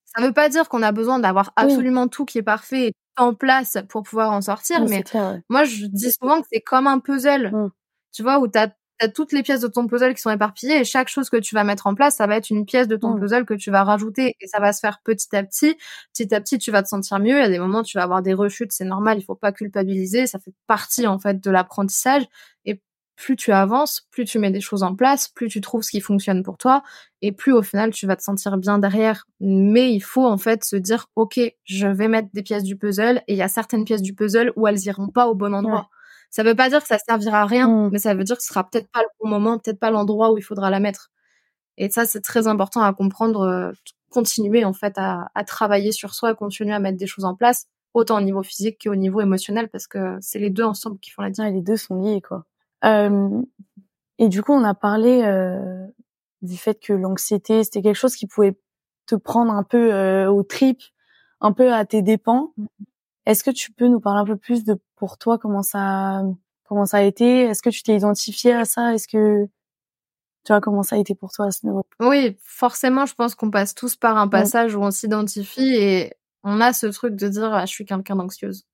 Ça veut pas dire qu'on a besoin d'avoir absolument tout qui est parfait en place pour pouvoir en sortir, mais moi je dis souvent que c'est comme un puzzle, mmh. tu vois, où tu as t'as toutes les pièces de ton puzzle qui sont éparpillées et chaque chose que tu vas mettre en place, ça va être une pièce de ton mmh. puzzle que tu vas rajouter et ça va se faire petit à petit. Petit à petit, tu vas te sentir mieux. Il y a des moments, tu vas avoir des rechutes, c'est normal. Il faut pas culpabiliser. Ça fait partie en fait de l'apprentissage. Et plus tu avances, plus tu mets des choses en place, plus tu trouves ce qui fonctionne pour toi et plus au final tu vas te sentir bien derrière. Mais il faut en fait se dire, ok, je vais mettre des pièces du puzzle et il y a certaines pièces du puzzle où elles iront pas au bon endroit. Ça veut pas dire que ça servira à rien, mmh. mais ça veut dire que ce sera peut-être pas le bon moment, peut-être pas l'endroit où il faudra la mettre. Et ça, c'est très important à comprendre, euh, continuer en fait à, à, travailler sur soi, continuer à mettre des choses en place, autant au niveau physique qu'au niveau émotionnel, parce que c'est les deux ensemble qui font la différence. les deux sont liés, quoi. Euh, et du coup, on a parlé euh, du fait que l'anxiété, c'était quelque chose qui pouvait te prendre un peu euh, au trip, un peu à tes dépens. Est-ce que tu peux nous parler un peu plus de pour toi comment ça comment ça a été? Est-ce que tu t'es identifié à ça? Est-ce que tu vois comment ça a été pour toi à ce niveau Oui, forcément, je pense qu'on passe tous par un passage où on s'identifie et on a ce truc de dire ah, je suis quelqu'un d'anxieuse.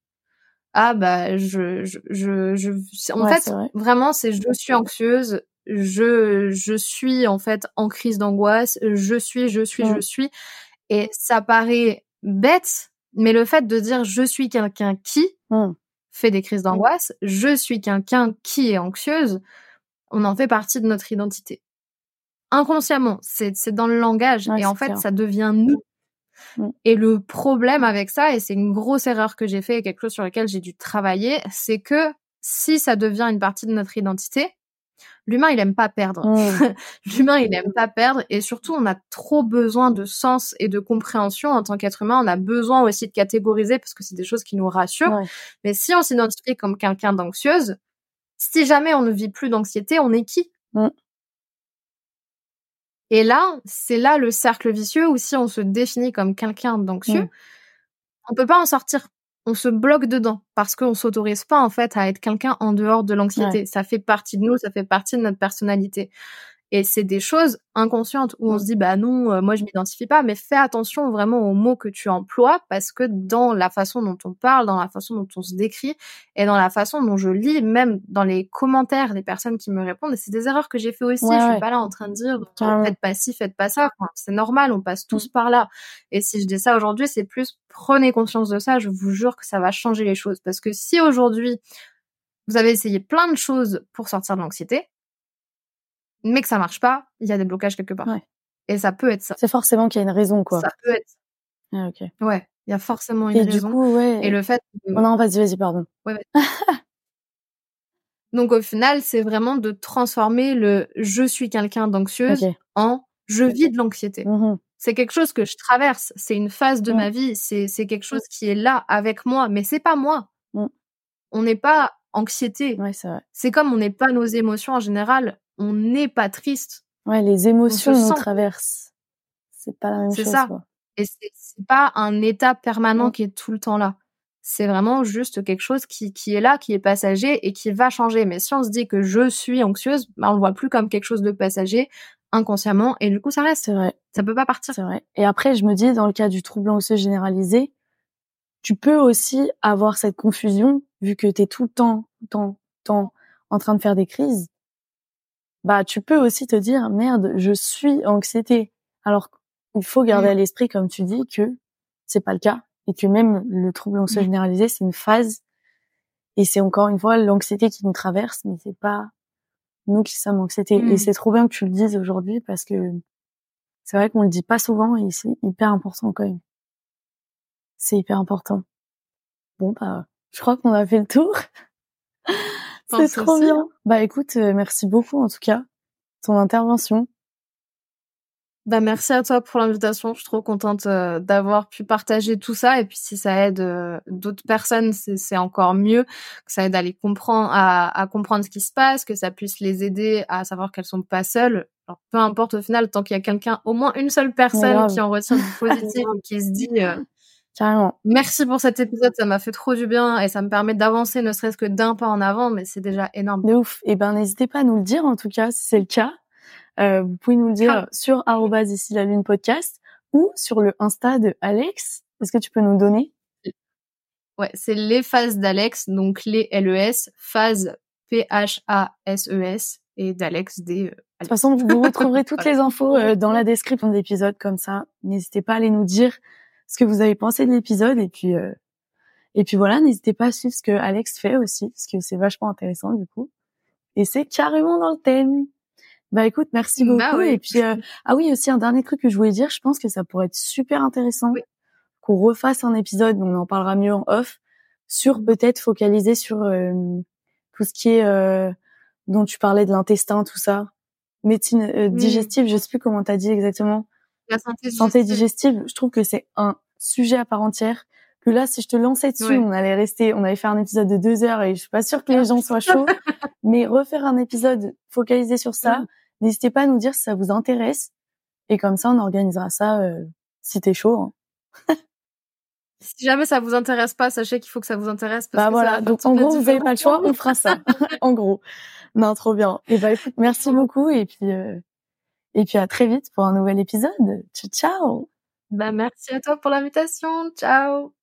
Ah bah je je je, je... en fait vraiment c'est je suis anxieuse, je je suis en fait en crise d'angoisse, je suis je suis je suis. Et ça paraît bête mais le fait de dire je suis quelqu'un qui mmh. fait des crises mmh. d'angoisse, je suis quelqu'un qui est anxieuse, on en fait partie de notre identité. Inconsciemment, c'est dans le langage et en fait ça devient nous. Mmh. Et le problème avec ça, et c'est une grosse erreur que j'ai fait et quelque chose sur lequel j'ai dû travailler, c'est que si ça devient une partie de notre identité, l'humain il aime pas perdre. Mmh. (laughs) l'humain il aime pas perdre et surtout on a trop besoin de sens et de compréhension en tant qu'être humain. On a besoin aussi de catégoriser parce que c'est des choses qui nous rassurent. Mais si on s'identifie comme quelqu'un d'anxieuse, si jamais on ne vit plus d'anxiété, on est qui? Mmh. Et là, c'est là le cercle vicieux où si on se définit comme quelqu'un d'anxieux, mmh. on peut pas en sortir on se bloque dedans parce qu'on s'autorise pas en fait à être quelqu'un en dehors de l'anxiété. Ça fait partie de nous, ça fait partie de notre personnalité. Et c'est des choses inconscientes où on se dit bah non, euh, moi je m'identifie pas, mais fais attention vraiment aux mots que tu emploies parce que dans la façon dont on parle, dans la façon dont on se décrit et dans la façon dont je lis, même dans les commentaires des personnes qui me répondent, et c'est des erreurs que j'ai fait aussi. je suis pas là en train de dire faites pas ci, faites pas ça. c'est normal, on passe tous mm. par là. Et si je dis ça aujourd'hui, c'est plus prenez conscience de ça. Je vous jure que ça va changer les choses parce que si aujourd'hui vous avez essayé plein de choses pour sortir de l'anxiété, mais que ça marche pas, il y a des blocages quelque part. Et ça peut être ça. C'est forcément qu'il y a une raison, quoi. Ça peut être. Ah, ok. Ouais, il y a forcément une raison. Du coup, ouais. Et le fait. Oh non, vas-y, vas-y, pardon. Ouais, Donc au final, c'est vraiment de transformer le je suis quelqu'un d'anxieuse en je vis de l'anxiété. Mmh c'est quelque chose que je traverse, c'est une phase de ma vie, c'est quelque chose qui est là avec moi, mais c'est pas moi. Mmh. On n'est pas anxiété. Ouais. C'est comme on n'est pas nos émotions en général on n'est pas triste. Ouais, les émotions nous traversent. C'est pas la même chose. C'est ça. Et c'est pas un état permanent qui est tout le temps là. C'est vraiment juste quelque chose qui, qui est là, qui est passager et qui va changer. Mais si on se dit que je suis anxieuse, bah on le voit plus comme quelque chose de passager inconsciemment et du coup ça reste. C'est vrai. Ça peut pas partir. C'est vrai. Et après je me dis dans le cas du trouble anxieux généralisé, tu peux aussi avoir cette confusion vu que tu es tout le temps, temps, temps en train de faire des crises bah tu peux aussi te dire merde, je suis anxiété. Alors il faut garder à l'esprit comme tu dis que c'est pas le cas et que même le trouble anxieux généralisé c'est une phase et c'est encore une fois l'anxiété qui nous traverse mais c'est pas nous qui sommes anxiétés et mmh. c'est trop bien que tu le dises aujourd'hui parce que c'est vrai qu'on le dit pas souvent et c'est hyper important quand même. C'est hyper important. Bon bah je crois qu'on a fait le tour. C'est trop bien. Bah écoute, euh, merci beaucoup en tout cas ton intervention. Bah merci à toi pour l'invitation. Je suis trop contente euh, d'avoir pu partager tout ça et puis si ça aide euh, d'autres personnes, c'est encore mieux. Que ça aide à les comprendre, à, à, comprendre ce qui se passe, que ça puisse les aider à savoir qu'elles sont pas seules. Alors peu importe au final, tant qu'il y a quelqu'un, au moins une seule personne qui en retient du (laughs) positif qui se dit Carrément. Merci pour cet épisode, ça m'a fait trop du bien et ça me permet d'avancer ne serait-ce que d'un pas en avant, mais c'est déjà énorme. De ouf. Et eh ben n'hésitez pas à nous le dire en tout cas si c'est le cas. Euh, vous pouvez nous le dire ah. sur arrobas ici la lune podcast ou sur le Insta de Alex. Est-ce que tu peux nous donner? Ouais, c'est les phases d'Alex, donc les LES, phase P-H-A-S-E-S et d'Alex D. Euh, de toute façon, vous retrouverez (laughs) toutes les infos euh, dans la description de l'épisode comme ça. N'hésitez pas à aller nous dire ce que vous avez pensé de l'épisode et puis euh, et puis voilà, n'hésitez pas à suivre ce que Alex fait aussi parce que c'est vachement intéressant du coup. Et c'est carrément dans le thème. Bah écoute, merci bah beaucoup. Et puis euh, ah oui aussi un dernier truc que je voulais dire, je pense que ça pourrait être super intéressant qu'on refasse un épisode, on en parlera mieux en off, sur mmh. peut-être focaliser sur euh, tout ce qui est dont tu parlais de l'intestin, tout ça, médecine digestive, je sais plus comment t'as dit exactement. La santé digestive. santé digestive, je trouve que c'est un sujet à part entière. Que là, si je te lançais dessus, on allait rester, on allait faire un épisode de deux heures et je suis pas sûre que les gens soient chauds. (laughs) mais refaire un épisode focalisé sur ça, mm. n'hésitez pas à nous dire si ça vous intéresse. Et comme ça, on organisera ça euh, si t'es chaud. Hein. si jamais ça vous intéresse pas, sachez qu'il faut que ça vous intéresse. Parce bah voilà. Donc en gros, vous avez pas le choix, on fera ça. (laughs) (laughs) en gros. Non, trop bien. Et bah écoute, merci beaucoup et puis. Euh, et puis à très vite pour un nouvel épisode. Ciao, ciao Bah merci à toi pour l'invitation. Ciao